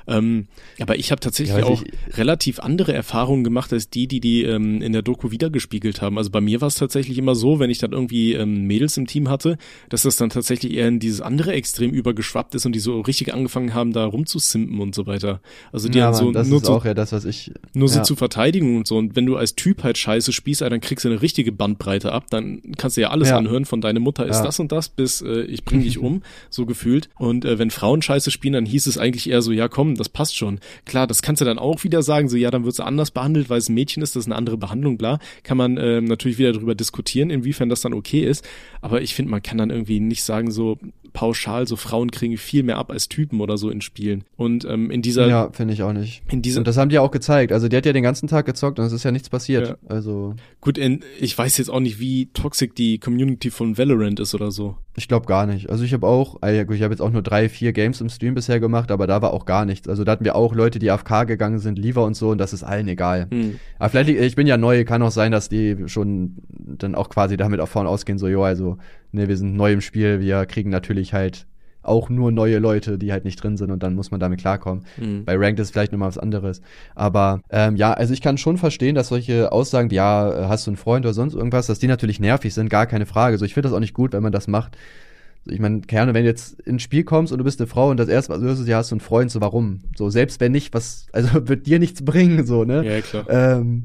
Ähm, aber ich habe tatsächlich ja, auch ich, relativ andere Erfahrungen gemacht als die, die die ähm, in der Doku wiedergespiegelt haben. Also bei mir war es tatsächlich immer so, wenn ich dann irgendwie ähm, Mädels im Team hatte, dass das dann tatsächlich eher in dieses andere Extrem übergeschwappt ist und die so richtig angefangen haben, da rumzusimpen und so weiter. Also die ja, dann so das nur ist auch ja das, was ich nur so zu Verteidigung und so. Und wenn du als Typ halt Scheiße spielst, dann kriegst du eine richtige Bandbreite ab. Dann kannst du ja alles anhören von deine Mutter ist das und das bis äh, ich bring dich <laughs> um, so gefühlt. Und äh, wenn Frauen Scheiße spielen, dann hieß es eigentlich eher so, ja komm, das passt schon. Klar, das kannst du dann auch wieder sagen, so ja, dann wird sie anders behandelt, weil es ein Mädchen ist, das ist eine andere Behandlung, bla. Kann man äh, natürlich wieder darüber diskutieren, inwiefern das dann okay ist. Aber ich finde, man kann dann irgendwie nicht sagen, so pauschal, so Frauen kriegen viel mehr ab als Typen oder so in Spielen. Und ähm, in dieser. Ja, finde ich auch nicht. In dieser, und das haben die auch gezeigt. Also die hat ja den ganzen Tag gezockt und es ist ja nichts passiert. Ja. Also. Gut, in, ich weiß jetzt auch nicht, wie toxisch die Community von Valorant ist oder so. Ich glaube gar nicht. Also ich habe auch, also ich habe jetzt auch nur drei, vier Games im Stream bisher gemacht, aber da war auch gar nichts. Also da hatten wir auch Leute, die AFK gegangen sind, Lieber und so, und das ist allen egal. Hm. Aber vielleicht, ich bin ja neu, kann auch sein, dass die schon dann auch quasi damit auch vorne ausgehen, so, jo, also, ne, wir sind neu im Spiel, wir kriegen natürlich halt auch nur neue Leute, die halt nicht drin sind und dann muss man damit klarkommen. Mhm. Bei Ranked ist vielleicht nochmal was anderes. Aber ähm, ja, also ich kann schon verstehen, dass solche Aussagen wie, ja, hast du einen Freund oder sonst irgendwas, dass die natürlich nervig sind, gar keine Frage. So, ich finde das auch nicht gut, wenn man das macht ich meine, gerne, wenn du jetzt ins Spiel kommst und du bist eine Frau und das erste, was du hörst, ja, hast du einen Freund, so warum? So, selbst wenn nicht, was, also <laughs> wird dir nichts bringen, so, ne? Ja, klar. Ähm,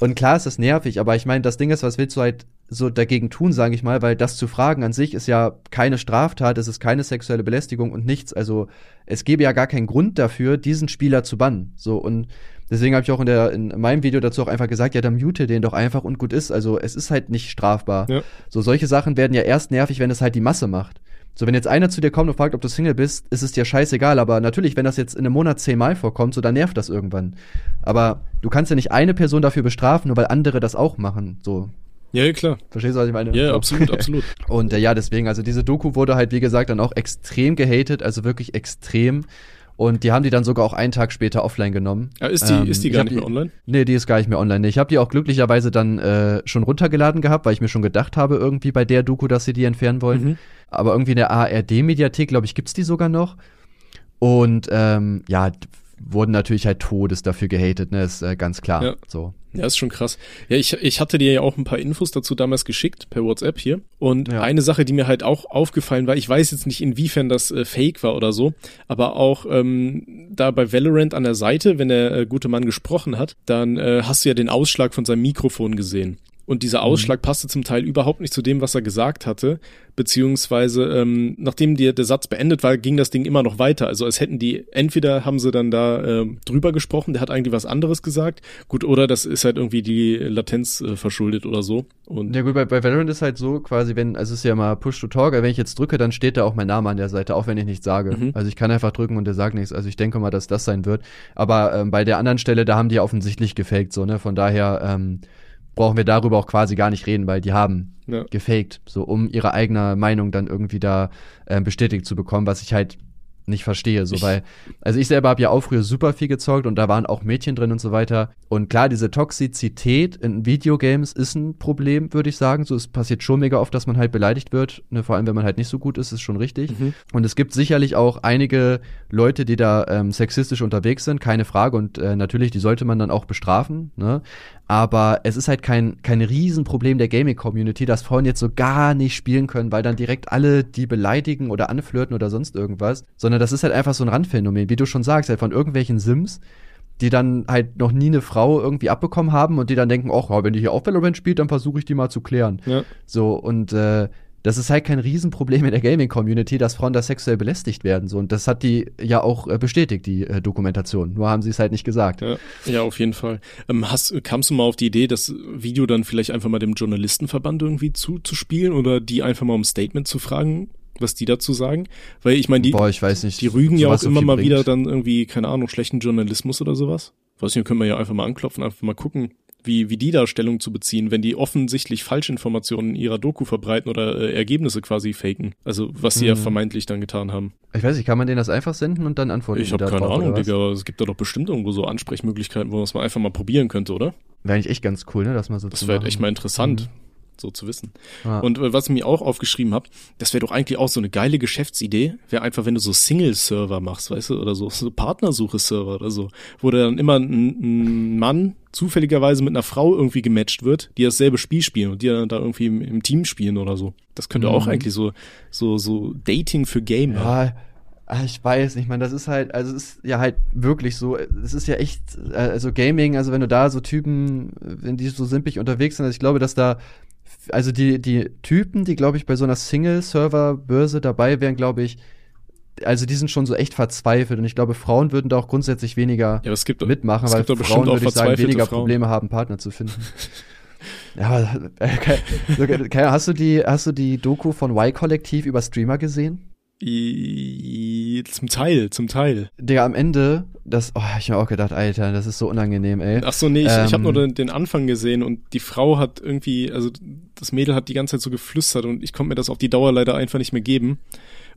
und klar ist das nervig, aber ich meine, das Ding ist, was willst du halt so dagegen tun, sage ich mal, weil das zu fragen an sich ist ja keine Straftat, es ist keine sexuelle Belästigung und nichts. Also es gäbe ja gar keinen Grund dafür, diesen Spieler zu bannen. So und Deswegen habe ich auch in, der, in meinem Video dazu auch einfach gesagt, ja, dann mute den doch einfach und gut ist. Also es ist halt nicht strafbar. Ja. So solche Sachen werden ja erst nervig, wenn es halt die Masse macht. So, wenn jetzt einer zu dir kommt und fragt, ob du Single bist, ist es dir scheißegal. Aber natürlich, wenn das jetzt in einem Monat zehnmal vorkommt, so dann nervt das irgendwann. Aber du kannst ja nicht eine Person dafür bestrafen, nur weil andere das auch machen. So. Ja, klar. Verstehst du, was ich meine? Ja, absolut, absolut. <laughs> Und äh, ja, deswegen, also diese Doku wurde halt, wie gesagt, dann auch extrem gehatet, also wirklich extrem. Und die haben die dann sogar auch einen Tag später offline genommen. Ja, ist die, ähm, ist die gar nicht mehr online? Nee, die ist gar nicht mehr online. Ich habe die auch glücklicherweise dann äh, schon runtergeladen gehabt, weil ich mir schon gedacht habe, irgendwie bei der Doku, dass sie die entfernen wollen. Mhm. Aber irgendwie in der ARD-Mediathek, glaube ich, gibt's die sogar noch. Und ähm, ja, wurden natürlich halt Todes dafür gehatet, ne, ist äh, ganz klar. Ja. So. Ja, ist schon krass. Ja, ich, ich hatte dir ja auch ein paar Infos dazu damals geschickt, per WhatsApp hier. Und ja. eine Sache, die mir halt auch aufgefallen war, ich weiß jetzt nicht, inwiefern das äh, fake war oder so, aber auch ähm, da bei Valorant an der Seite, wenn der äh, gute Mann gesprochen hat, dann äh, hast du ja den Ausschlag von seinem Mikrofon gesehen. Und dieser mhm. Ausschlag passte zum Teil überhaupt nicht zu dem, was er gesagt hatte beziehungsweise ähm, nachdem die, der Satz beendet war, ging das Ding immer noch weiter. Also als hätten die, entweder haben sie dann da äh, drüber gesprochen, der hat eigentlich was anderes gesagt, gut, oder das ist halt irgendwie die Latenz äh, verschuldet oder so. Und ja gut, bei, bei Valorant ist halt so, quasi, wenn, also es ist ja mal Push-to-Talk, wenn ich jetzt drücke, dann steht da auch mein Name an der Seite, auch wenn ich nichts sage. Mhm. Also ich kann einfach drücken und der sagt nichts. Also ich denke mal, dass das sein wird. Aber ähm, bei der anderen Stelle, da haben die ja offensichtlich gefaked, so, ne? Von daher, ähm, brauchen wir darüber auch quasi gar nicht reden, weil die haben ja. gefaked, so um ihre eigene Meinung dann irgendwie da äh, bestätigt zu bekommen, was ich halt nicht verstehe. So, weil, also ich selber habe ja auch früher super viel gezockt und da waren auch Mädchen drin und so weiter. Und klar, diese Toxizität in Videogames ist ein Problem, würde ich sagen. So, es passiert schon mega oft, dass man halt beleidigt wird. Ne, vor allem, wenn man halt nicht so gut ist, ist schon richtig. Mhm. Und es gibt sicherlich auch einige Leute, die da ähm, sexistisch unterwegs sind, keine Frage. Und äh, natürlich, die sollte man dann auch bestrafen. Ne? Aber es ist halt kein, kein Riesenproblem der Gaming-Community, dass Frauen jetzt so gar nicht spielen können, weil dann direkt alle die beleidigen oder anflirten oder sonst irgendwas. Sondern das ist halt einfach so ein Randphänomen, wie du schon sagst, halt von irgendwelchen Sims, die dann halt noch nie eine Frau irgendwie abbekommen haben und die dann denken, ach, wenn die hier auch Valorant spielt, dann versuche ich die mal zu klären. Ja. So, und äh, das ist halt kein Riesenproblem in der Gaming-Community, dass Frauen da sexuell belästigt werden. So, und das hat die ja auch äh, bestätigt, die äh, Dokumentation. Nur haben sie es halt nicht gesagt. Ja, ja auf jeden Fall. Ähm, hast, kamst du mal auf die Idee, das Video dann vielleicht einfach mal dem Journalistenverband irgendwie zuzuspielen oder die einfach mal um Statement zu fragen? Was die dazu sagen. Weil ich meine, die, Boah, ich weiß nicht, die rügen ja auch immer mal bringt. wieder dann irgendwie, keine Ahnung, schlechten Journalismus oder sowas. Weiß nicht, können wir ja einfach mal anklopfen, einfach mal gucken, wie, wie die da Stellung zu beziehen, wenn die offensichtlich Falschinformationen in ihrer Doku verbreiten oder äh, Ergebnisse quasi faken. Also was sie hm. ja vermeintlich dann getan haben. Ich weiß nicht, kann man denen das einfach senden und dann antworten? Ich habe keine drauf, Ahnung, Digga. Es gibt da doch bestimmt irgendwo so Ansprechmöglichkeiten, wo man es mal einfach mal probieren könnte, oder? Wäre eigentlich echt ganz cool, ne, dass man so Das wäre echt mal interessant. Mhm so zu wissen. Ah. Und äh, was ich mir auch aufgeschrieben habe, das wäre doch eigentlich auch so eine geile Geschäftsidee, wäre einfach, wenn du so Single-Server machst, weißt du, oder so, so Partnersuche-Server oder so, wo dann immer ein, ein, Mann zufälligerweise mit einer Frau irgendwie gematcht wird, die dasselbe Spiel spielen und die dann da irgendwie im, im Team spielen oder so. Das könnte mhm. auch eigentlich so, so, so Dating für Gamer. Ja. Ah, ich weiß nicht, ich meine, das ist halt, also es ist ja halt wirklich so, es ist ja echt, äh, also Gaming, also wenn du da so Typen, wenn die so simplig unterwegs sind, also ich glaube, dass da also die, die Typen, die, glaube ich, bei so einer Single-Server-Börse dabei wären, glaube ich, also die sind schon so echt verzweifelt und ich glaube, Frauen würden da auch grundsätzlich weniger ja, es gibt, mitmachen, weil Frauen, würde ich sagen, weniger Frauen. Probleme haben, Partner zu finden. <laughs> ja, <laughs> Kai, hast du die, hast du die Doku von Y-Kollektiv über Streamer gesehen? Zum Teil, zum Teil. Digga, am Ende, das, oh, ich mir auch gedacht, Alter, das ist so unangenehm, ey. Ach so, nee, ich, ähm, ich habe nur den, den, Anfang gesehen und die Frau hat irgendwie, also das Mädel hat die ganze Zeit so geflüstert und ich konnte mir das auf die Dauer leider einfach nicht mehr geben.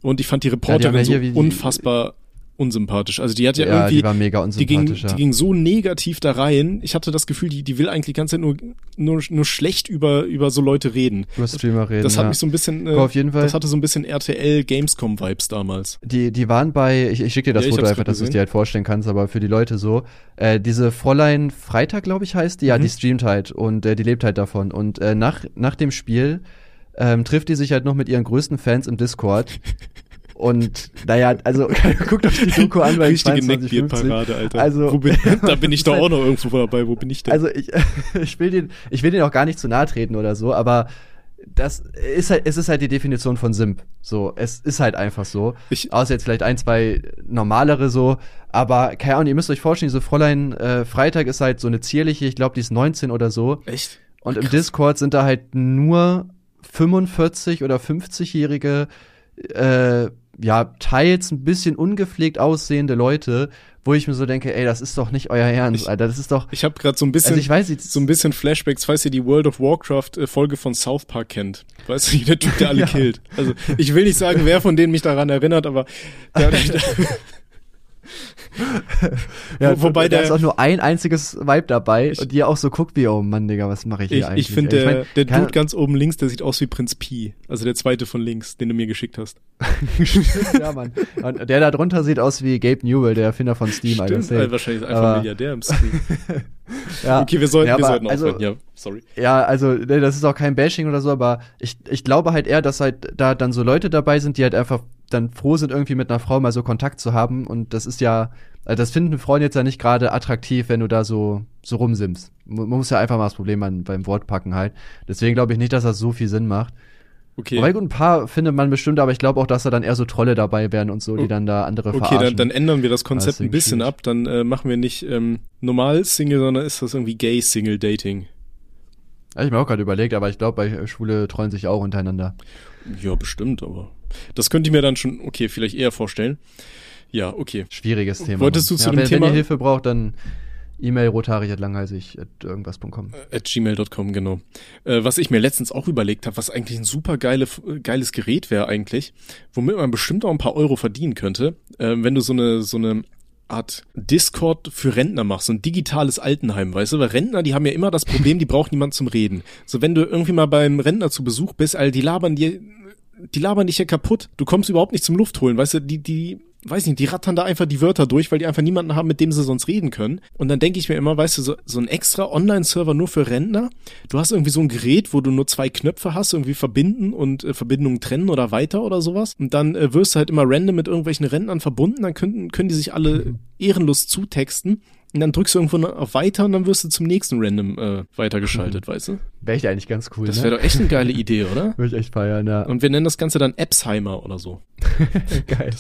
Und ich fand die Reporterin ja, die so unfassbar unsympathisch. Also die hat ja, ja irgendwie, die war mega unsympathisch. Die ging, die ging so negativ da rein. Ich hatte das Gefühl, die, die will eigentlich die ganze Zeit nur, nur, nur schlecht über, über so Leute reden. Über Streamer reden. Das hat ja. mich so ein bisschen, äh, auf jeden Fall. das hatte so ein bisschen RTL Gamescom Vibes damals. Die, die waren bei, ich, ich schicke dir das ja, Foto einfach, dass du es dir halt vorstellen kannst, aber für die Leute so, äh, diese Fräulein Freitag, glaube ich, heißt die, ja, mhm. die streamt halt und äh, die lebt halt davon. Und äh, nach, nach dem Spiel ähm, trifft die sich halt noch mit ihren größten Fans im Discord <laughs> Und naja, also <laughs> guckt euch die Doku an, weil Richtige Neckbeard-Parade, Alter. Also, bin, <laughs> da bin ich doch auch noch irgendwo dabei. Wo bin ich denn? Also ich, <laughs> ich will den, ich will den auch gar nicht zu nahe treten oder so, aber das ist halt, es ist halt die Definition von Simp. So, es ist halt einfach so. Ich, Außer jetzt vielleicht ein, zwei normalere so. Aber keine Ahnung, ihr müsst euch vorstellen, diese Fräulein äh, Freitag ist halt so eine zierliche, ich glaube, die ist 19 oder so. Echt? Und im Discord sind da halt nur 45 oder 50-jährige äh, ja, teils ein bisschen ungepflegt aussehende Leute, wo ich mir so denke, ey, das ist doch nicht euer Ernst, ich, Alter, das ist doch. Ich habe gerade so ein bisschen, also ich weiß nicht, so ein bisschen Flashbacks, falls ihr die World of Warcraft äh, Folge von South Park kennt. Weißt du, der Typ, der alle <laughs> ja. killt. Also ich will nicht sagen, wer von denen mich daran erinnert, aber <laughs> der, der, <laughs> ja, wobei der, da ist auch nur ein einziges Vibe dabei ich, und die auch so guckt wie, oh Mann, Digga, was mache ich hier ich, eigentlich? Ich finde, der, ich mein, der Dude ganz oben links, der sieht aus wie Prinz Pi. Also der zweite von links, den du mir geschickt hast. <laughs> ja, Mann. Und der da drunter sieht aus wie Gabe Newell, der Erfinder von Steam. Stimmt, also wahrscheinlich ist einfach ein Milliardär im Stream. <laughs> ja, okay, wir sollten, ja, wir sollten also, aufhören. Ja, sorry. Ja, also ne, das ist auch kein Bashing oder so, aber ich, ich glaube halt eher, dass halt da dann so Leute dabei sind, die halt einfach dann froh sind, irgendwie mit einer Frau mal so Kontakt zu haben. Und das ist ja, also das finden Frauen jetzt ja nicht gerade attraktiv, wenn du da so, so rumsimmst. Man muss ja einfach mal das Problem an, beim Wort packen halt. Deswegen glaube ich nicht, dass das so viel Sinn macht. Okay. Wobei gut, ein paar findet man bestimmt, aber ich glaube auch, dass da dann eher so Trolle dabei wären und so, die dann da andere okay, verarschen. Okay, dann, dann ändern wir das Konzept ein bisschen schwierig. ab. Dann äh, machen wir nicht ähm, normal Single, sondern ist das irgendwie Gay Single Dating. Ja, ich mir auch gerade überlegt, aber ich glaube, bei Schwule trollen sich auch untereinander. Ja, bestimmt, aber das könnte ich mir dann schon, okay, vielleicht eher vorstellen. Ja, okay. Schwieriges Thema. Wolltest du zu ja, dem wenn, Thema? Wenn ihr Hilfe braucht, dann E-Mail rothaarig.langhalsig at irgendwas.com. At gmail.com, genau. Äh, was ich mir letztens auch überlegt habe, was eigentlich ein super geile, geiles Gerät wäre eigentlich, womit man bestimmt auch ein paar Euro verdienen könnte, äh, wenn du so eine, so eine Art Discord für Rentner machst, so ein digitales Altenheim, weißt du? Weil Rentner, die haben ja immer das Problem, die brauchen niemand zum Reden. So, wenn du irgendwie mal beim Rentner zu Besuch bist, all die labern dir, die labern dich ja kaputt. Du kommst überhaupt nicht zum Luft holen, weißt du? Die, die weiß nicht, die rattern da einfach die Wörter durch, weil die einfach niemanden haben, mit dem sie sonst reden können. Und dann denke ich mir immer, weißt du, so, so ein extra Online-Server nur für Rentner. Du hast irgendwie so ein Gerät, wo du nur zwei Knöpfe hast, irgendwie verbinden und äh, Verbindungen trennen oder weiter oder sowas. Und dann äh, wirst du halt immer random mit irgendwelchen Rentnern verbunden. Dann können, können die sich alle ehrenlos zutexten. Und dann drückst du irgendwo auf Weiter und dann wirst du zum nächsten Random äh, weitergeschaltet, Mhm. weißt du? Wäre ich eigentlich ganz cool, Das ne? wäre doch echt eine geile Idee, oder? <laughs> Würde ich echt feiern, ja. Und wir nennen das Ganze dann Appsheimer oder so. <laughs> Geil.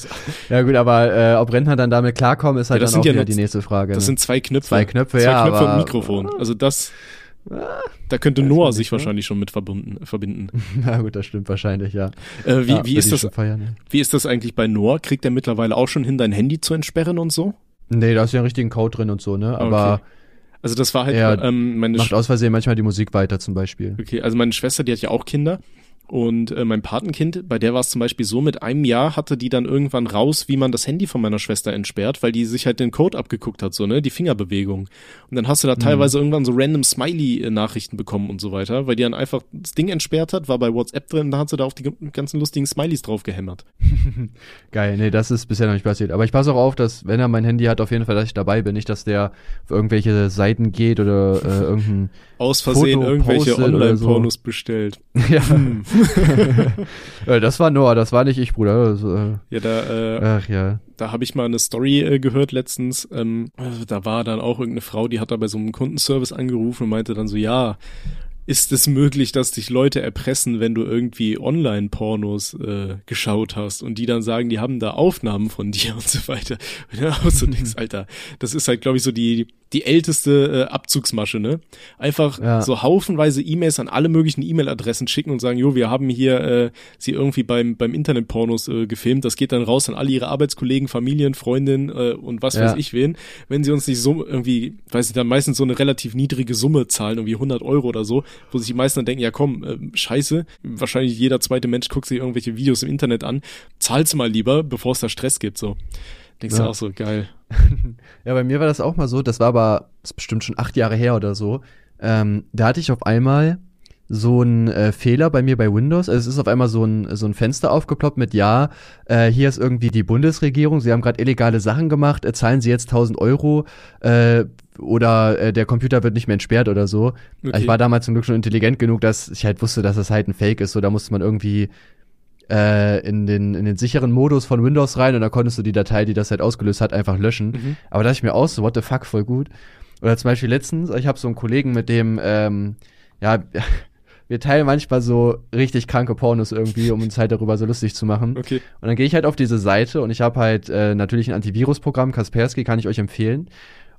Ja gut, aber äh, ob Rentner dann damit klarkommen, ist halt Ja, das dann auch ja wieder die nächste Frage. Das ne? sind zwei Knöpfe. Zwei Knöpfe, zwei ja, Knöpfe und aber- ein Mikrofon. Also das, da könnte Noah sich ne? wahrscheinlich schon mit verbunden, verbinden. <laughs> Na gut, das stimmt wahrscheinlich, ja. Äh, wie, ja, wie, ist das, Feiern, ja. wie ist das eigentlich bei Noah? Kriegt er mittlerweile auch schon hin, dein Handy zu entsperren und so? Nee, da ist ja einen richtigen Code drin und so, ne? Aber Okay. Also das war halt Er ähm, meine macht aus Versehen manchmal die Musik weiter zum Beispiel. Okay, also meine Schwester, die hat ja auch Kinder. Und äh, mein Patenkind, bei der war es zum Beispiel so, mit einem Jahr hatte die dann irgendwann raus, wie man das Handy von meiner Schwester entsperrt, weil die sich halt den Code abgeguckt hat, so, ne, die Fingerbewegung. Und dann hast du da teilweise irgendwann so random Smiley-Nachrichten bekommen und so weiter, weil die dann einfach das Ding entsperrt hat, war bei WhatsApp drin, und da hat sie da auf die ganzen lustigen Smileys drauf gehämmert. <laughs> Geil, nee, das ist bisher noch nicht passiert. Aber ich passe auch auf, dass, wenn er mein Handy hat, auf jeden Fall, dass ich dabei bin. Nicht, dass der auf irgendwelche Seiten geht oder äh, irgendein. Aus Versehen Foto irgendwelche Online-Pornos bestellt. <laughs> ja. <laughs> Äh, das war Noah, das war nicht ich, Bruder. Also, äh, Ja, da, äh, ach ja. Da habe ich mal eine Story äh, gehört letztens. Ähm, äh, da war dann auch irgendeine Frau, die hat da bei so einem Kundenservice angerufen und meinte dann so, ja, ist es möglich, dass dich Leute erpressen, wenn du irgendwie Online-Pornos äh, geschaut hast und die dann sagen, die haben da Aufnahmen von <laughs> dir und so weiter. Und dann auch so denkst, <laughs> Alter, das ist halt, glaube ich, so die, die älteste äh, Abzugsmasche, ne? Einfach Ja. so haufenweise E-Mails an alle möglichen E-Mail-Adressen schicken und sagen, jo, wir haben hier äh, sie irgendwie beim, beim Internet-Pornos äh, gefilmt. Das geht dann raus an alle ihre Arbeitskollegen, Familien, Freundinnen äh, und was Ja. weiß ich wen. Wenn sie uns nicht so irgendwie, weiß ich, dann meistens so eine relativ niedrige Summe zahlen, irgendwie 100 Euro oder so, wo sich die meisten dann denken, ja komm, äh, scheiße, wahrscheinlich jeder zweite Mensch guckt sich irgendwelche Videos im Internet an, zahl's mal lieber, bevor es da Stress gibt, so. Denkst du Ja. auch so, geil. <laughs> Ja, bei mir war das auch mal so, das war aber, das bestimmt schon acht Jahre her oder so. Ähm, da hatte ich auf einmal so einen äh, Fehler bei mir bei Windows. Also es ist auf einmal so ein, so ein Fenster aufgeploppt mit, ja, äh, hier ist irgendwie die Bundesregierung, sie haben gerade illegale Sachen gemacht, äh, zahlen sie jetzt 1000 Euro äh, oder äh, der Computer wird nicht mehr entsperrt oder so. Okay. Ich war damals zum Glück schon intelligent genug, dass ich halt wusste, dass das halt ein Fake ist. So, da musste man irgendwie äh, in, den, in den sicheren Modus von Windows rein und da konntest du die Datei, die das halt ausgelöst hat, einfach löschen. Mhm. Aber da dachte ich mir aus, so, what the fuck, voll gut. Oder zum Beispiel letztens, ich habe so einen Kollegen, mit dem, ähm, ja, wir teilen manchmal so richtig kranke Pornos irgendwie, um uns halt darüber so lustig zu machen. Okay. Und dann gehe ich halt auf diese Seite und ich habe halt äh, natürlich ein Antivirusprogramm, Kaspersky, kann ich euch empfehlen.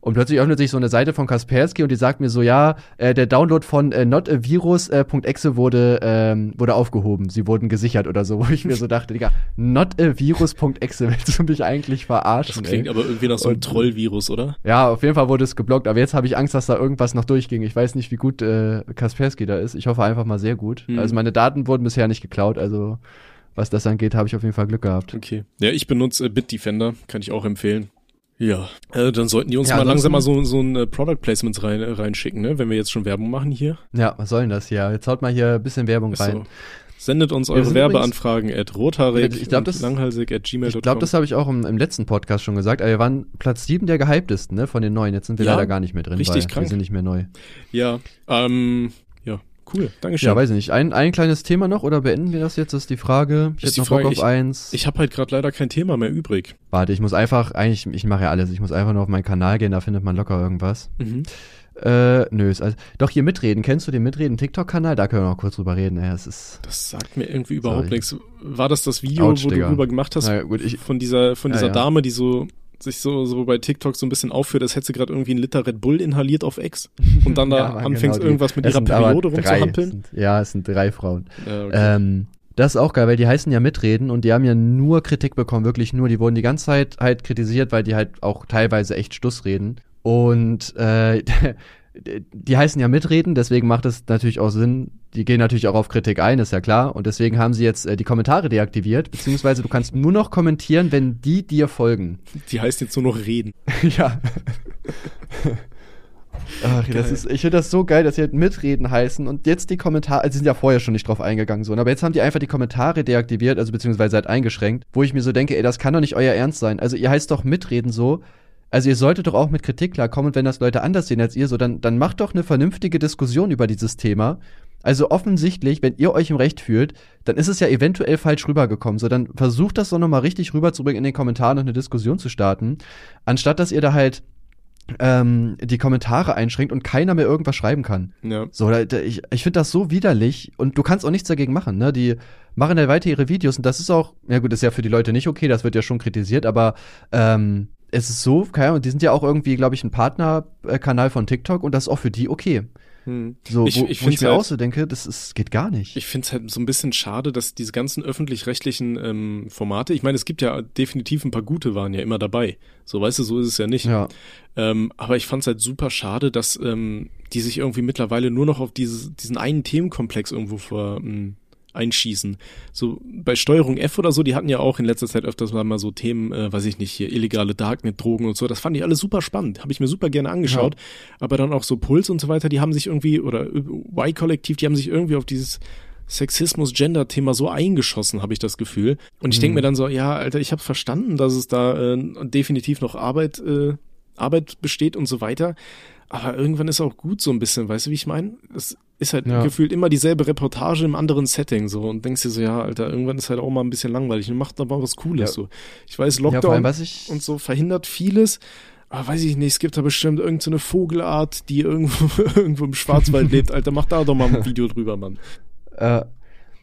Und plötzlich öffnet sich so eine Seite von Kaspersky und die sagt mir so, ja, äh, der Download von äh, notavirus.exe wurde, ähm, wurde aufgehoben. Sie wurden gesichert oder so, <laughs> wo ich mir so dachte, Digga, notavirus.exe, willst du mich eigentlich verarschen? Das klingt ey? aber irgendwie nach so einem Trollvirus, oder? Ja, auf jeden Fall wurde es geblockt, aber jetzt habe ich Angst, dass da irgendwas noch durchging. Ich weiß nicht, wie gut äh, Kaspersky da ist. Ich hoffe einfach mal sehr gut. Hm. Also meine Daten wurden bisher nicht geklaut, also was das angeht, habe ich auf jeden Fall Glück gehabt. Okay. Ja, ich benutze äh, Bitdefender, kann ich auch empfehlen. Ja, äh, dann sollten die uns Ja, mal langsam mal so, so ein äh, Product Placements rein, reinschicken, ne? Wenn wir jetzt schon Werbung machen hier. Ja, was soll denn das hier? Jetzt haut mal hier ein bisschen Werbung Ist rein. Sendet uns eure Werbeanfragen at rothaarig Ich glaub, das- langhalsig at gmail.com. Ich glaube, das habe ich auch im, im letzten Podcast schon gesagt, aber wir waren Platz 7 der gehyptesten, ne, von den neuen. Jetzt sind wir Ja, leider gar nicht mehr drin, richtig weil krank. wir sind nicht mehr neu. Ja, ähm, ja, cool. Dankeschön. Ja, weiß ich nicht. Ein, ein kleines Thema noch oder beenden wir das jetzt? Das ist die Frage. Ich Ist die noch Bock Frage, auf ich- eins. ich habe halt gerade leider kein Thema mehr übrig. Warte, ich muss einfach, eigentlich, ich mache ja alles. Ich muss einfach nur auf meinen Kanal gehen, da findet man locker irgendwas. Mhm. Äh, nö, ist also, doch hier mitreden. Kennst du den mitreden TikTok-Kanal? Da können wir noch kurz drüber reden. Ja, es ist. Das sagt mir irgendwie überhaupt Sorry. nichts. War das das Video, Autsch, wo du Digga. drüber gemacht hast? Na gut, ich- von dieser, von Ja, dieser ja. Dame, die so sich so, so bei TikTok so ein bisschen aufführt, als hätte sie gerade irgendwie einen Liter Red Bull inhaliert auf Ex und dann da <laughs> Ja, anfängst genau, irgendwas mit ihrer Periode rumzuhampeln. ja, es sind drei Frauen. Ja, okay. Ähm, das ist auch geil, weil die heißen ja mitreden und die haben ja nur Kritik bekommen, wirklich nur. Die wurden die ganze Zeit halt kritisiert, weil die halt auch teilweise echt Stuss reden. Und äh, <laughs> die heißen ja mitreden, deswegen macht es natürlich auch Sinn. Die gehen natürlich auch auf Kritik ein, ist ja klar. Und deswegen haben sie jetzt äh, die Kommentare deaktiviert, beziehungsweise du kannst nur noch kommentieren, wenn die dir folgen. Die heißt jetzt nur noch Reden. <laughs> ja. Ach, das ist, ich finde das so geil, dass sie halt mitreden heißen und jetzt die Kommentare, also sie sind ja vorher schon nicht drauf eingegangen, so, ne, aber jetzt haben die einfach die Kommentare deaktiviert, also beziehungsweise halt eingeschränkt, wo ich mir so denke, ey, das kann doch nicht euer Ernst sein. Also ihr heißt doch mitreden so, also ihr solltet doch auch mit Kritik klarkommen und wenn das Leute anders sehen als ihr, so, dann, dann macht doch eine vernünftige Diskussion über dieses Thema. Also offensichtlich, wenn ihr euch im Recht fühlt, dann ist es ja eventuell falsch rübergekommen. So, dann versucht das doch nochmal richtig rüberzubringen in den Kommentaren und eine Diskussion zu starten, anstatt dass ihr da halt ähm, die Kommentare einschränkt und keiner mehr irgendwas schreiben kann. Ja. So, da, da, ich, ich finde das so widerlich und du kannst auch nichts dagegen machen, ne? Die machen ja weiter ihre Videos und das ist auch, ja gut, ist ja für die Leute nicht okay, das wird ja schon kritisiert, aber ähm, es ist so, keine Ahnung, die sind ja auch irgendwie, glaube ich, ein Partnerkanal von TikTok und das ist auch für die okay. Hm. So, Ich- wo ich wo ich mir halt- auch so denke, das ist, geht gar nicht. Ich finde es halt so ein bisschen schade, dass diese ganzen öffentlich-rechtlichen ähm, Formate, ich meine, es gibt ja definitiv ein paar gute waren ja immer dabei. So, weißt du, so ist es ja nicht. ja. Ähm, aber ich fand es halt super schade, dass ähm, die sich irgendwie mittlerweile nur noch auf dieses, diesen einen Themenkomplex irgendwo vor, ähm, einschießen. So bei Steuerung F oder so, die hatten ja auch in letzter Zeit öfters mal so Themen, äh, weiß ich nicht, hier illegale Darknet-Drogen und so. Das fand ich alles super spannend, habe ich mir super gerne angeschaut. Aber dann auch so Puls und so weiter, die haben sich irgendwie, oder Y-Kollektiv, die haben sich irgendwie auf dieses Sexismus-Gender-Thema so eingeschossen, habe ich das Gefühl. Und ich Mhm. mir dann so, ja, Alter, ich habe verstanden, dass es da äh, definitiv noch Arbeit, äh, Arbeit besteht und so weiter. Aber irgendwann ist auch gut so ein bisschen, weißt du, wie ich meine? Ist halt Ja. gefühlt immer dieselbe Reportage im anderen Setting so und denkst dir so, ja, Alter, irgendwann ist halt auch mal ein bisschen langweilig und macht aber was Cooles Ja. so. Ich weiß, ja, Lockdown was ich, und so verhindert vieles. Aber weiß ich nicht, es gibt da bestimmt irgendeine so eine Vogelart, die irgendwo, <laughs> irgendwo im Schwarzwald <laughs> lebt. Alter, mach da doch mal ein Video drüber, Mann. Äh,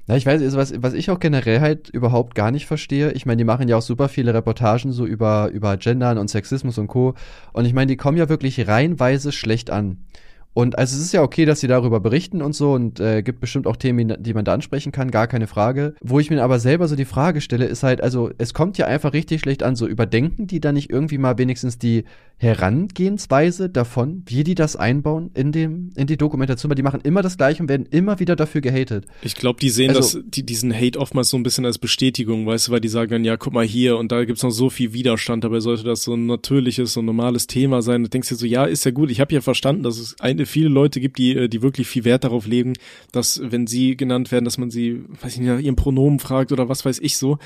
na, ich weiß, was, was ich auch generell halt überhaupt gar nicht verstehe, ich meine, die machen ja auch super viele Reportagen so über, über Gendern und Sexismus und Co. Und ich meine, die kommen ja wirklich reihenweise schlecht an. Und also es ist ja okay, dass sie darüber berichten und so und äh, gibt bestimmt auch Themen, die man da ansprechen kann, gar keine Frage. Wo ich mir aber selber so die Frage stelle, ist halt, also es kommt ja einfach richtig schlecht an, so überdenken die da nicht irgendwie mal wenigstens die Herangehensweise davon, wie die das einbauen in dem, in die Dokumentation, weil die machen immer das gleiche und werden immer wieder dafür gehatet. Ich glaube, die sehen Also- das, die, diesen Hate oftmals so ein bisschen als Bestätigung, weißt du, weil die sagen dann, ja, guck mal hier und da gibt's noch so viel Widerstand, dabei sollte das so ein natürliches, so ein normales Thema sein. Du denkst dir so, ja, ist ja gut, ich habe ja verstanden, dass es eine, viele Leute gibt, die, äh, die wirklich viel Wert darauf legen, dass, wenn sie genannt werden, dass man sie, weiß ich nicht, nach ihrem Pronomen fragt oder was weiß ich so.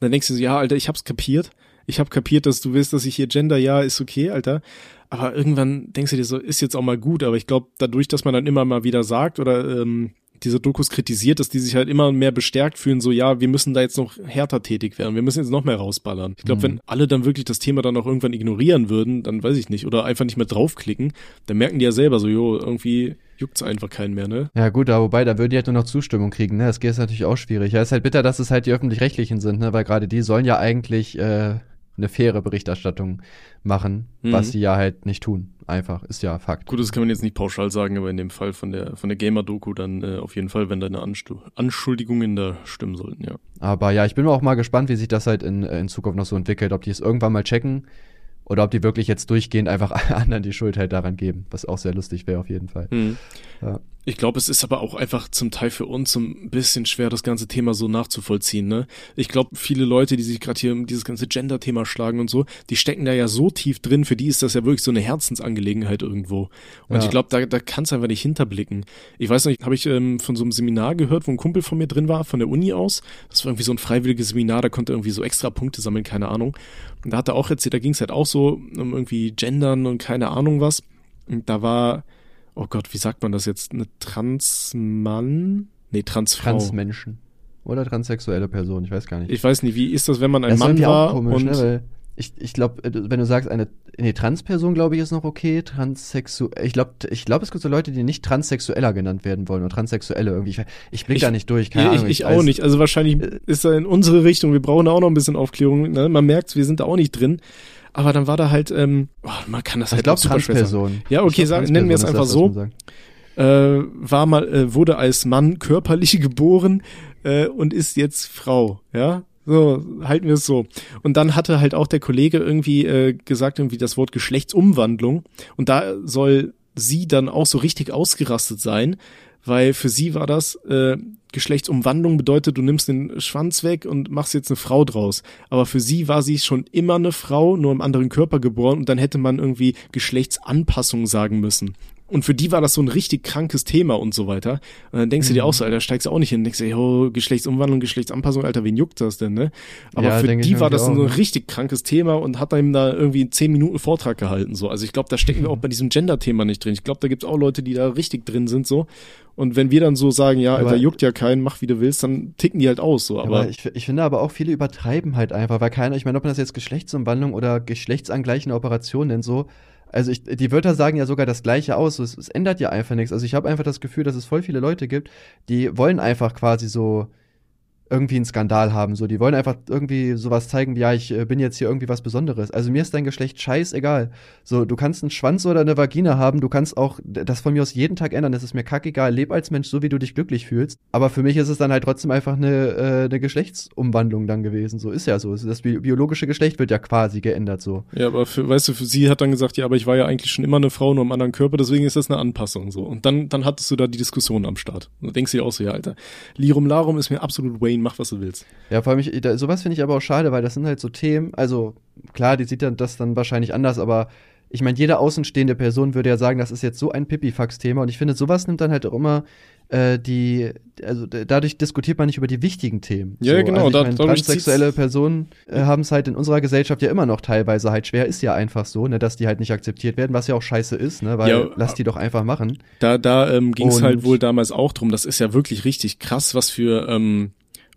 Dann denkst du so, ja, Alter, ich hab's kapiert. Ich hab kapiert, dass du willst, dass ich hier gender, ja, ist okay, Alter. Aber irgendwann denkst du dir so, ist jetzt auch mal gut, aber ich glaube, dadurch, dass man dann immer mal wieder sagt oder ähm, diese Dokus kritisiert, dass die sich halt immer mehr bestärkt fühlen, so ja, wir müssen da jetzt noch härter tätig werden, wir müssen jetzt noch mehr rausballern. Ich glaube, Mhm. wenn alle dann wirklich das Thema dann auch irgendwann ignorieren würden, dann weiß ich nicht, oder einfach nicht mehr draufklicken, dann merken die ja selber so, jo, irgendwie juckt's einfach keinen mehr, ne? Ja gut, aber wobei, da würden die halt nur noch Zustimmung kriegen, ne? Das geht natürlich auch schwierig. Ja, ist halt bitter, dass es halt die Öffentlich-Rechtlichen sind, ne? Weil gerade die sollen ja eigentlich äh, eine faire Berichterstattung machen, Mhm. was sie ja halt nicht tun. Einfach, ist ja Fakt. Gut, das kann man jetzt nicht pauschal sagen, aber in dem Fall von der von der Gamer-Doku dann äh, auf jeden Fall, wenn deine Anstu Anschuldigungen da stimmen sollten, ja. Aber ja, ich bin auch mal gespannt, wie sich das halt in, äh, in Zukunft noch so entwickelt, ob die es irgendwann mal checken oder ob die wirklich jetzt durchgehend einfach <laughs> anderen die Schuld halt daran geben, was auch sehr lustig wäre auf jeden Fall. Hm. Ja. Ich glaube, es ist aber auch einfach zum Teil für uns so ein bisschen schwer, das ganze Thema so nachzuvollziehen. Ne? Ich glaube, viele Leute, die sich gerade hier um dieses ganze Gender-Thema schlagen und so, die stecken da ja so tief drin. Für die ist das ja wirklich so eine Herzensangelegenheit irgendwo. Und Ja. ich glaube, da, da kannst du einfach nicht hinterblicken. Ich weiß nicht, habe ich ähm, von so einem Seminar gehört, wo ein Kumpel von mir drin war, von der Uni aus. Das war irgendwie so ein freiwilliges Seminar, da konnte er irgendwie so extra Punkte sammeln, keine Ahnung. Und da hat er auch erzählt, da ging es halt auch so um irgendwie Gendern und keine Ahnung was. Und da war oh Gott, wie sagt man das jetzt? Eine Transmann? Nee, Transfrau. Transmenschen. Oder transsexuelle Person, ich weiß gar nicht. ich weiß nicht, wie ist das, wenn man ein das Mann war auch komisch, und ne? Weil ich, ich glaube, wenn du sagst, eine nee, Transperson, glaube ich, ist noch okay. Transsexuell. Ich glaube, ich glaube, es gibt so Leute, die nicht transsexueller genannt werden wollen oder Transsexuelle irgendwie. Ich, ich blick Ich- da nicht durch, keine ich, Ahnung. ich, ich auch nicht. Also wahrscheinlich Äh. ist er in unsere Richtung. Wir brauchen da auch noch ein bisschen Aufklärung. Ne? Man merkt, wir sind da auch nicht drin. Aber dann war da halt, ähm, oh, man kann das Ich halt glaube, auch super schwer sagen. Transperson. Ja, okay, Ich glaub, sag- nennen wir es einfach das, so. Äh, war mal, äh, wurde als Mann körperlich <laughs> geboren äh, und ist jetzt Frau. Ja, so halten wir es so. Und dann hatte halt auch der Kollege irgendwie äh, gesagt irgendwie das Wort Geschlechtsumwandlung und da soll sie dann auch so richtig ausgerastet sein, weil für sie war das äh, Geschlechtsumwandlung bedeutet, du nimmst den Schwanz weg und machst jetzt eine Frau draus. Aber für sie war sie schon immer eine Frau, nur im anderen Körper geboren und dann hätte man irgendwie Geschlechtsanpassung sagen müssen. Und für die war das so ein richtig krankes Thema und so weiter. Und dann denkst du dir auch so, Alter, steigst du auch nicht hin, denkst du, yo, Geschlechtsumwandlung, Geschlechtsanpassung, Alter, wen juckt das denn, ne? Aber Ja, für die war das auch, so ein ne? richtig krankes Thema und hat ihm da irgendwie einen 10 Minuten Vortrag gehalten, so. Also ich glaube, da stecken wir auch <laughs> bei diesem Gender-Thema nicht drin. Ich glaube, da gibt's auch Leute, die da richtig drin sind, so. Und wenn wir dann so sagen, ja, Alter, Aber- juckt ja keinen, mach wie du willst, dann ticken die halt aus, so. Aber, Aber, ich, ich finde aber auch viele übertreiben halt einfach, weil keiner, ich meine, ob man das jetzt Geschlechtsumwandlung oder geschlechtsangleichende Operation nennt, so, Also ich, die Wörter sagen ja sogar das Gleiche aus. Es, es ändert ja einfach nichts. Also ich habe einfach das Gefühl, dass es voll viele Leute gibt, die wollen einfach quasi so irgendwie einen Skandal haben. So, die wollen einfach irgendwie sowas zeigen, wie, ja, ich äh, bin jetzt hier irgendwie was Besonderes. Also mir ist dein Geschlecht scheißegal. So, du kannst einen Schwanz oder eine Vagina haben, du kannst auch das von mir aus jeden Tag ändern. Das ist mir kackegal. Leb als Mensch so, wie du dich glücklich fühlst. Aber für mich ist es dann halt trotzdem einfach eine, äh, eine Geschlechtsumwandlung dann gewesen. So ist ja so. Das bi biologische Geschlecht wird ja quasi geändert so. Ja, aber für, weißt du, für sie hat dann gesagt, ja, aber ich war ja eigentlich schon immer eine Frau, nur im anderen Körper, deswegen ist das eine Anpassung so. Und dann, dann hattest du da die Diskussion am Start. Und da denkst du dir auch so, ja, Alter, Lirum Larum ist mir absolut Wayne, mach was du willst. Ja, vor allem, ich, da, sowas finde ich aber auch schade, weil das sind halt so Themen, also klar, die sieht dann das dann wahrscheinlich anders, aber ich meine, jede außenstehende Person würde ja sagen, das ist jetzt so ein Pipifax-Thema und ich finde, sowas nimmt dann halt auch immer äh, die, also dadurch diskutiert man nicht über die wichtigen Themen. Ja, so, genau. Also ich mein, transsexuelle Personen äh, haben es halt in unserer Gesellschaft ja immer noch teilweise halt schwer. Ist ja einfach so, ne, dass die halt nicht akzeptiert werden, was ja auch scheiße ist, ne, weil Ja, lass die doch einfach machen. Da, da ähm, ging es halt wohl damals auch drum. Das ist ja wirklich richtig krass, was für ähm,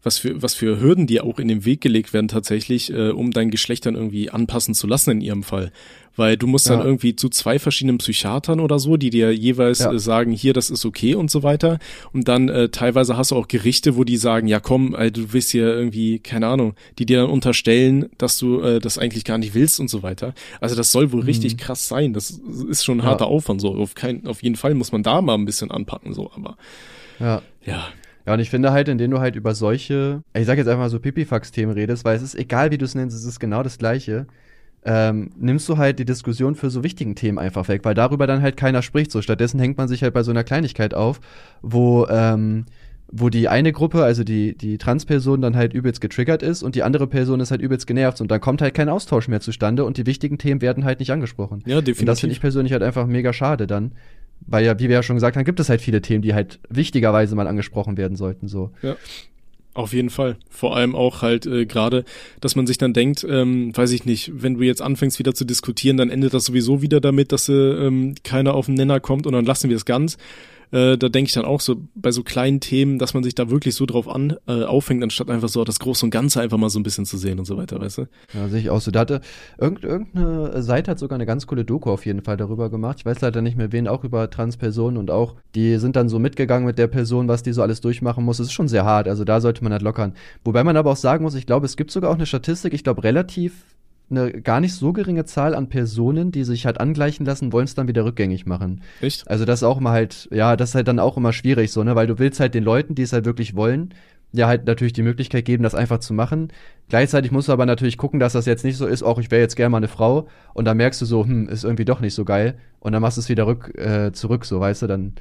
was für was für Hürden die auch in den Weg gelegt werden tatsächlich, äh, um dein Geschlecht dann irgendwie anpassen zu lassen in ihrem Fall. Weil du musst dann Ja. irgendwie zu zwei verschiedenen Psychiatern oder so, die dir jeweils Ja. äh, sagen, hier, das ist okay und so weiter. Und dann äh, teilweise hast du auch Gerichte, wo die sagen, ja komm, äh, du willst hier irgendwie, keine Ahnung, die dir dann unterstellen, dass du äh, das eigentlich gar nicht willst und so weiter. Also das soll wohl richtig krass sein. Das ist schon ein Mhm. Ja. harter Aufwand so. Auf, kein, auf jeden Fall muss man da mal ein bisschen anpacken so, aber Ja. ja. Ja, und ich finde halt, indem du halt über solche, ich sag jetzt einfach mal so Pipifax-Themen redest, weil es ist egal, wie du es nennst, es ist genau das Gleiche, ähm, nimmst du halt die Diskussion für so wichtigen Themen einfach weg, weil darüber dann halt keiner spricht. So stattdessen hängt man sich halt bei so einer Kleinigkeit auf, wo ähm, wo die eine Gruppe, also die die Transperson dann halt übelst getriggert ist und die andere Person ist halt übelst genervt und dann kommt halt kein Austausch mehr zustande und die wichtigen Themen werden halt nicht angesprochen. Ja, definitiv. Und das finde ich persönlich halt einfach mega schade dann. Weil ja, wie wir ja schon gesagt haben, gibt es halt viele Themen, die halt wichtigerweise mal angesprochen werden sollten. So. Auf jeden Fall. Vor allem auch halt äh, gerade, dass man sich dann denkt, ähm, weiß ich nicht, wenn du jetzt anfängst wieder zu diskutieren, dann endet das sowieso wieder damit, dass äh, ähm, keiner auf den Nenner kommt und dann lassen wir es ganz. Äh, da denke ich dann auch so bei so kleinen Themen, dass man sich da wirklich so drauf an äh, aufhängt, anstatt einfach so das Große und Ganze einfach mal so ein bisschen zu sehen und so weiter, weißt du? Ja, sehe ich auch so. Da hatte irgend, irgendeine Seite hat sogar eine ganz coole Doku auf jeden Fall darüber gemacht. Ich weiß leider nicht mehr wen, auch über Transpersonen und auch, die sind dann so mitgegangen mit der Person, was die so alles durchmachen muss. Es ist schon sehr hart, also da sollte man halt lockern. Wobei man aber auch sagen muss, ich glaube, es gibt sogar auch eine Statistik, ich glaube relativ eine gar nicht so geringe Zahl an Personen, die sich halt angleichen lassen, wollen es dann wieder rückgängig machen. Echt? Also das ist auch immer halt, ja, das ist halt dann auch immer schwierig so, ne, weil du willst halt den Leuten, die es halt wirklich wollen, ja halt natürlich die Möglichkeit geben, das einfach zu machen. Gleichzeitig musst du aber natürlich gucken, dass das jetzt nicht so ist, auch ich wäre jetzt gerne mal eine Frau und dann merkst du so, hm, ist irgendwie doch nicht so geil und dann machst du es wieder rück, äh, zurück, so, weißt du, dann,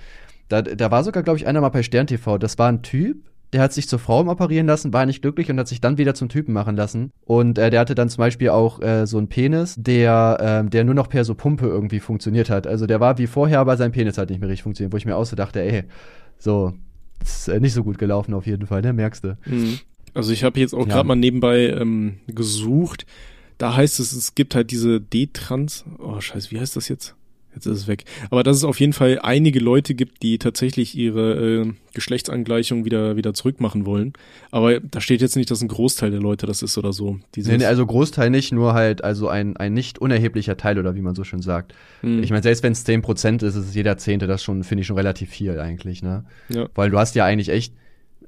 da, da war sogar, glaube ich, einer mal bei Stern TV, das war ein Typ, der hat sich zur Frau operieren lassen, war nicht glücklich und hat sich dann wieder zum Typen machen lassen. Und äh, der hatte dann zum Beispiel auch äh, so einen Penis, der, ähm, der nur noch per so Pumpe irgendwie funktioniert hat. Also der war wie vorher, aber sein Penis hat nicht mehr richtig funktioniert, wo ich mir auch so dachte, ey, so, ist äh, nicht so gut gelaufen auf jeden Fall, ne, merkst du. Mhm. Also ich habe jetzt auch Ja. gerade mal nebenbei ähm, gesucht. Da heißt es, es gibt halt diese D-Trans. Oh scheiße, wie heißt das jetzt? Jetzt ist es weg. Aber dass es auf jeden Fall einige Leute gibt, die tatsächlich ihre äh, Geschlechtsangleichung wieder wieder zurückmachen wollen. Aber da steht jetzt nicht, dass ein Großteil der Leute das ist oder so. Dieses, Nee, nee, also Großteil nicht, nur halt, also ein, ein nicht unerheblicher Teil oder wie man so schön sagt. Hm. Ich meine, selbst wenn es 10% ist, ist es jeder Zehnte, das schon, finde ich schon relativ viel eigentlich, ne? Ja. Weil du hast ja eigentlich echt,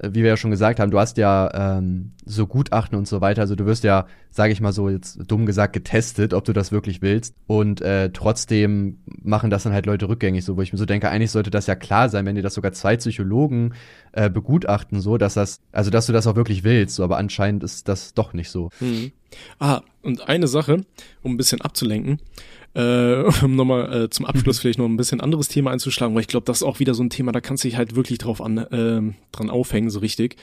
wie wir ja schon gesagt haben, du hast ja ähm, so Gutachten und so weiter. Also du wirst ja, sage ich mal so jetzt dumm gesagt, getestet, ob du das wirklich willst. Und äh, trotzdem machen das dann halt Leute rückgängig, so wo ich mir so denke, eigentlich sollte das ja klar sein, wenn dir das sogar zwei Psychologen äh, begutachten, so dass das, also dass du das auch wirklich willst. So, aber anscheinend ist das doch nicht so. Mhm. Ah, und eine Sache, um ein bisschen abzulenken, äh, <laughs> um nochmal äh, zum Abschluss vielleicht noch ein bisschen anderes Thema einzuschlagen, weil ich glaube, das ist auch wieder so ein Thema, da kannst du dich halt wirklich drauf an, ähm, dran aufhängen, so richtig.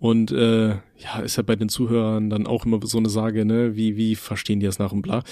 Und äh, ja, ist ja bei den Zuhörern dann auch immer so eine Sage, ne, wie, wie verstehen die das nach und bla.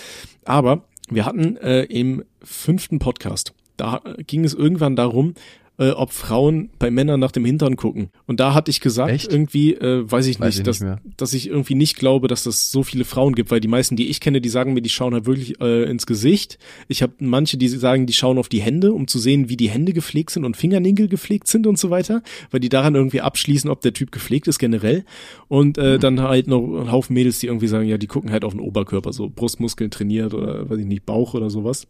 Aber wir hatten äh, im fünften Podcast, da ging es irgendwann darum, äh, ob Frauen bei Männern nach dem Hintern gucken. Und da hatte ich gesagt, Echt? irgendwie, äh, weiß ich Weiß nicht, ich dass, nicht dass ich irgendwie nicht glaube, dass es so viele Frauen gibt, weil die meisten, die ich kenne, die sagen mir, die schauen halt wirklich äh, ins Gesicht. Ich habe manche, die sagen, die schauen auf die Hände, um zu sehen, wie die Hände gepflegt sind und Fingernägel gepflegt sind und so weiter, weil die daran irgendwie abschließen, ob der Typ gepflegt ist generell. Und äh, dann halt noch ein Haufen Mädels, die irgendwie sagen, ja, die gucken halt auf den Oberkörper, so Brustmuskeln trainiert oder weiß ich nicht, Bauch oder sowas.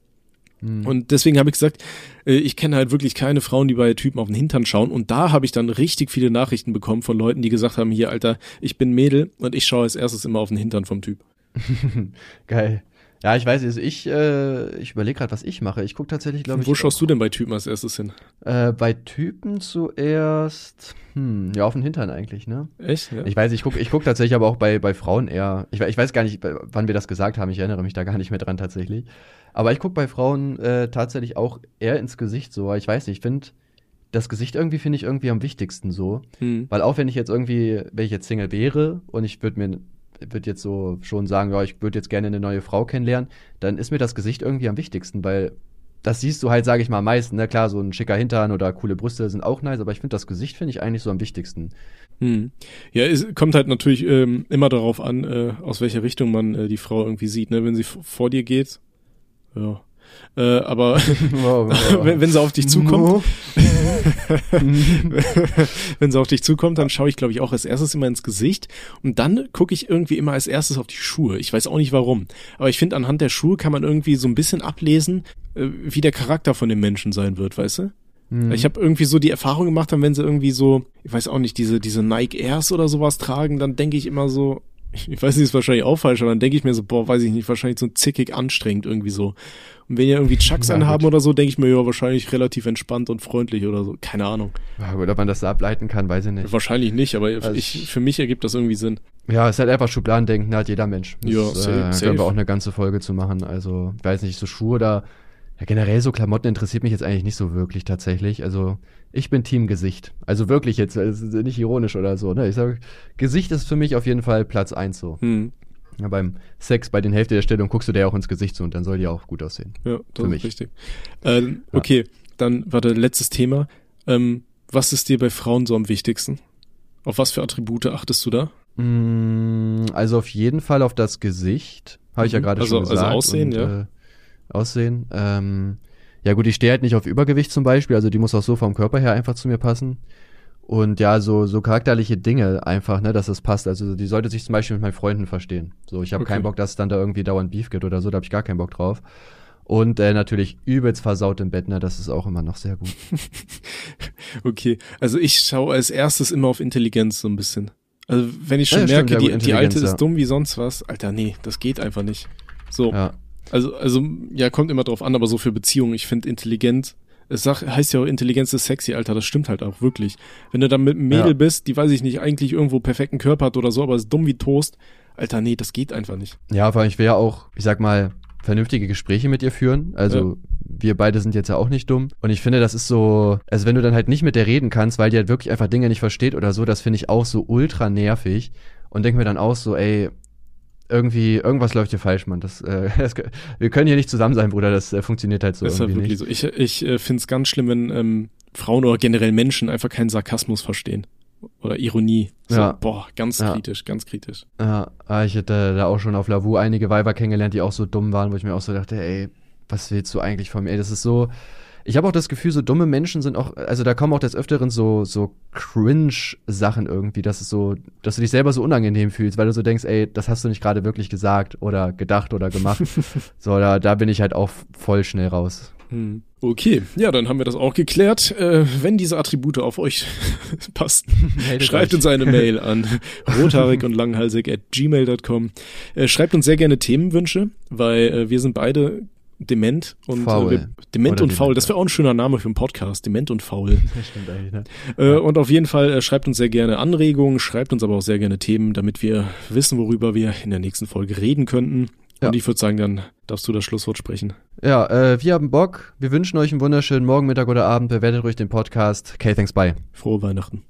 Mhm. Und deswegen habe ich gesagt, äh, ich kenne halt wirklich keine Frauen, die bei Typen auf den Hintern schauen. Und da habe ich dann richtig viele Nachrichten bekommen von Leuten, die gesagt haben, hier, Alter, ich bin Mädel und ich schaue als erstes immer auf den Hintern vom Typ. <laughs> Geil. Ja, ich weiß, also ich, äh, ich überlege gerade, was ich mache. Ich gucke tatsächlich, glaube ich. Wo schaust du denn bei Typen als erstes hin? Äh, bei Typen zuerst, hm, ja, auf den Hintern eigentlich, ne? Echt? Ja. Ich weiß, ich gucke ich guck tatsächlich aber auch bei, bei Frauen eher, ich, ich weiß gar nicht, wann wir das gesagt haben, ich erinnere mich da gar nicht mehr dran tatsächlich. Aber ich gucke bei Frauen äh, tatsächlich auch eher ins Gesicht so, ich weiß nicht, ich finde, das Gesicht irgendwie finde ich irgendwie am wichtigsten so. Hm. Weil auch wenn ich jetzt irgendwie, wenn ich jetzt Single wäre und ich würde mir würde jetzt so schon sagen, ja, ich würde jetzt gerne eine neue Frau kennenlernen, dann ist mir das Gesicht irgendwie am wichtigsten, weil das siehst du halt, sage ich mal, am. Ne? Klar, so ein schicker Hintern oder coole Brüste sind auch nice, aber ich finde das Gesicht finde ich eigentlich so am wichtigsten. Hm. Ja, es kommt halt natürlich ähm, immer darauf an, äh, aus welcher Richtung man äh, die Frau irgendwie sieht. Ne? Wenn sie vor dir geht, ja. Äh, aber <laughs> <laughs> wenn, wenn sie auf dich zukommt, <laughs> wenn sie auf dich zukommt, dann schaue ich, glaube ich, auch als erstes immer ins Gesicht und dann gucke ich irgendwie immer als erstes auf die Schuhe. Ich weiß auch nicht warum, aber ich finde, anhand der Schuhe kann man irgendwie so ein bisschen ablesen, äh, wie der Charakter von dem Menschen sein wird, weißt du? Mhm. Ich habe irgendwie so die Erfahrung gemacht, dann wenn sie irgendwie so, ich weiß auch nicht, diese diese Nike Airs oder sowas tragen, dann denke ich immer so, <laughs> ich, weiß nicht, ist wahrscheinlich auch falsch, aber dann denke ich mir so, boah, weiß ich nicht, wahrscheinlich so zickig anstrengend irgendwie so. Und wenn ihr irgendwie Chucks Ja, anhaben gut. oder so, denke ich mir, ja, wahrscheinlich relativ entspannt und freundlich oder so. Keine Ahnung. Ja, gut, ob man das ableiten kann, weiß ich nicht. Wahrscheinlich nicht, aber Also ich, für mich ergibt das irgendwie Sinn. Ja, es ist halt einfach Schubladendenken, hat jeder Mensch. Das, Ja, äh, safe, können safe. wir auch eine ganze Folge zu machen. Also, ich weiß nicht, so Schuhe oder ja, generell so Klamotten interessiert mich jetzt eigentlich nicht so wirklich tatsächlich. Also, ich bin Team Gesicht. Also wirklich jetzt, ist nicht ironisch oder so. Ne? Ich sage, Gesicht ist für mich auf jeden Fall Platz eins so. Hm. Ja, beim Sex, bei den Hälfte der Stellung guckst du dir auch ins Gesicht so und dann soll die auch gut aussehen. Ja, das Für ist mich. richtig. Ähm, Ja. Okay, dann warte, letztes Thema. Ähm, was ist dir bei Frauen so am wichtigsten? Auf was für Attribute achtest du da? Mm, Also auf jeden Fall auf das Gesicht, habe ich ja Mhm. gerade Also- schon also gesagt. Aussehen, und, ja. Äh, aussehen. Ähm, ja gut, ich stehe halt nicht auf Übergewicht zum Beispiel, also die muss auch so vom Körper her einfach zu mir passen. Und ja, so, so charakterliche Dinge einfach, ne, dass das passt. Also die sollte sich zum Beispiel mit meinen Freunden verstehen. So, ich habe Okay. keinen Bock, dass es dann da irgendwie dauernd Beef gibt oder so, da habe ich gar keinen Bock drauf. Und äh, natürlich übelst versaut im Bett, ne, das ist auch immer noch sehr gut. <laughs> Okay, also ich schaue als erstes immer auf Intelligenz so ein bisschen. Also wenn ich schon Ja, stimmt, merke, ja, die, die alte ist ja. dumm wie sonst was, Alter, nee, das geht einfach nicht. So, Ja. Also, also, ja, kommt immer drauf an, aber so für Beziehungen, ich finde intelligent, es sag, heißt ja auch, Intelligenz ist sexy, Alter, das stimmt halt auch wirklich. Wenn du dann mit einem Mädel Ja. bist, die weiß ich nicht, eigentlich irgendwo perfekten Körper hat oder so, aber ist dumm wie Toast, Alter, nee, das geht einfach nicht. Ja, weil ich will ja auch, ich sag mal, vernünftige Gespräche mit ihr führen. Also wir beide sind jetzt ja auch nicht dumm. Und ich finde, das ist so, also wenn du dann halt nicht mit der reden kannst, weil die halt wirklich einfach Dinge nicht versteht oder so, das finde ich auch so ultra nervig. Und denk mir dann auch so, ey, irgendwie, irgendwas läuft hier falsch, Mann. Das, äh, <laughs> das, wir können hier nicht zusammen sein, Bruder. Das äh, funktioniert halt so das ist halt irgendwie wirklich nicht. so. Ich, ich äh, finde es ganz schlimm, wenn ähm, Frauen oder generell Menschen einfach keinen Sarkasmus verstehen. Oder Ironie. So, Ja. Boah, ganz Ja. kritisch, ganz kritisch. Ja, ah, ich hätte da auch schon auf Lavu einige Weiber kennengelernt, die auch so dumm waren, wo ich mir auch so dachte, ey, was willst du eigentlich von mir? Ey, das ist so. Ich habe auch das Gefühl, so dumme Menschen sind auch, also da kommen auch des Öfteren so, so Cringe-Sachen irgendwie, dass es so, dass du dich selber so unangenehm fühlst, weil du so denkst, ey, das hast du nicht gerade wirklich gesagt oder gedacht oder gemacht. <laughs> so, da, da bin ich halt auch voll schnell raus. Hm. Okay, ja, dann haben wir das auch geklärt. Äh, wenn diese Attribute auf euch <laughs> passen, Meldet schreibt euch. uns eine Mail <laughs> an rothaarig und langhalsig at gmail.com. Äh, schreibt uns sehr gerne Themenwünsche, weil äh, wir sind beide dement und Faul. Äh, dement Oder und faul. Das wäre auch ein schöner Name für einen Podcast. Dement und faul. <laughs> Das stimmt eigentlich, ne? Äh, und auf jeden Fall äh, schreibt uns sehr gerne Anregungen, schreibt uns aber auch sehr gerne Themen, damit wir wissen, worüber wir in der nächsten Folge reden könnten. Ja. Und ich würde sagen, dann darfst du das Schlusswort sprechen. Ja, äh, wir haben Bock. Wir wünschen euch einen wunderschönen Morgen, Mittag oder Abend. Bewertet ruhig den Podcast. Okay, thanks, bye. Frohe Weihnachten.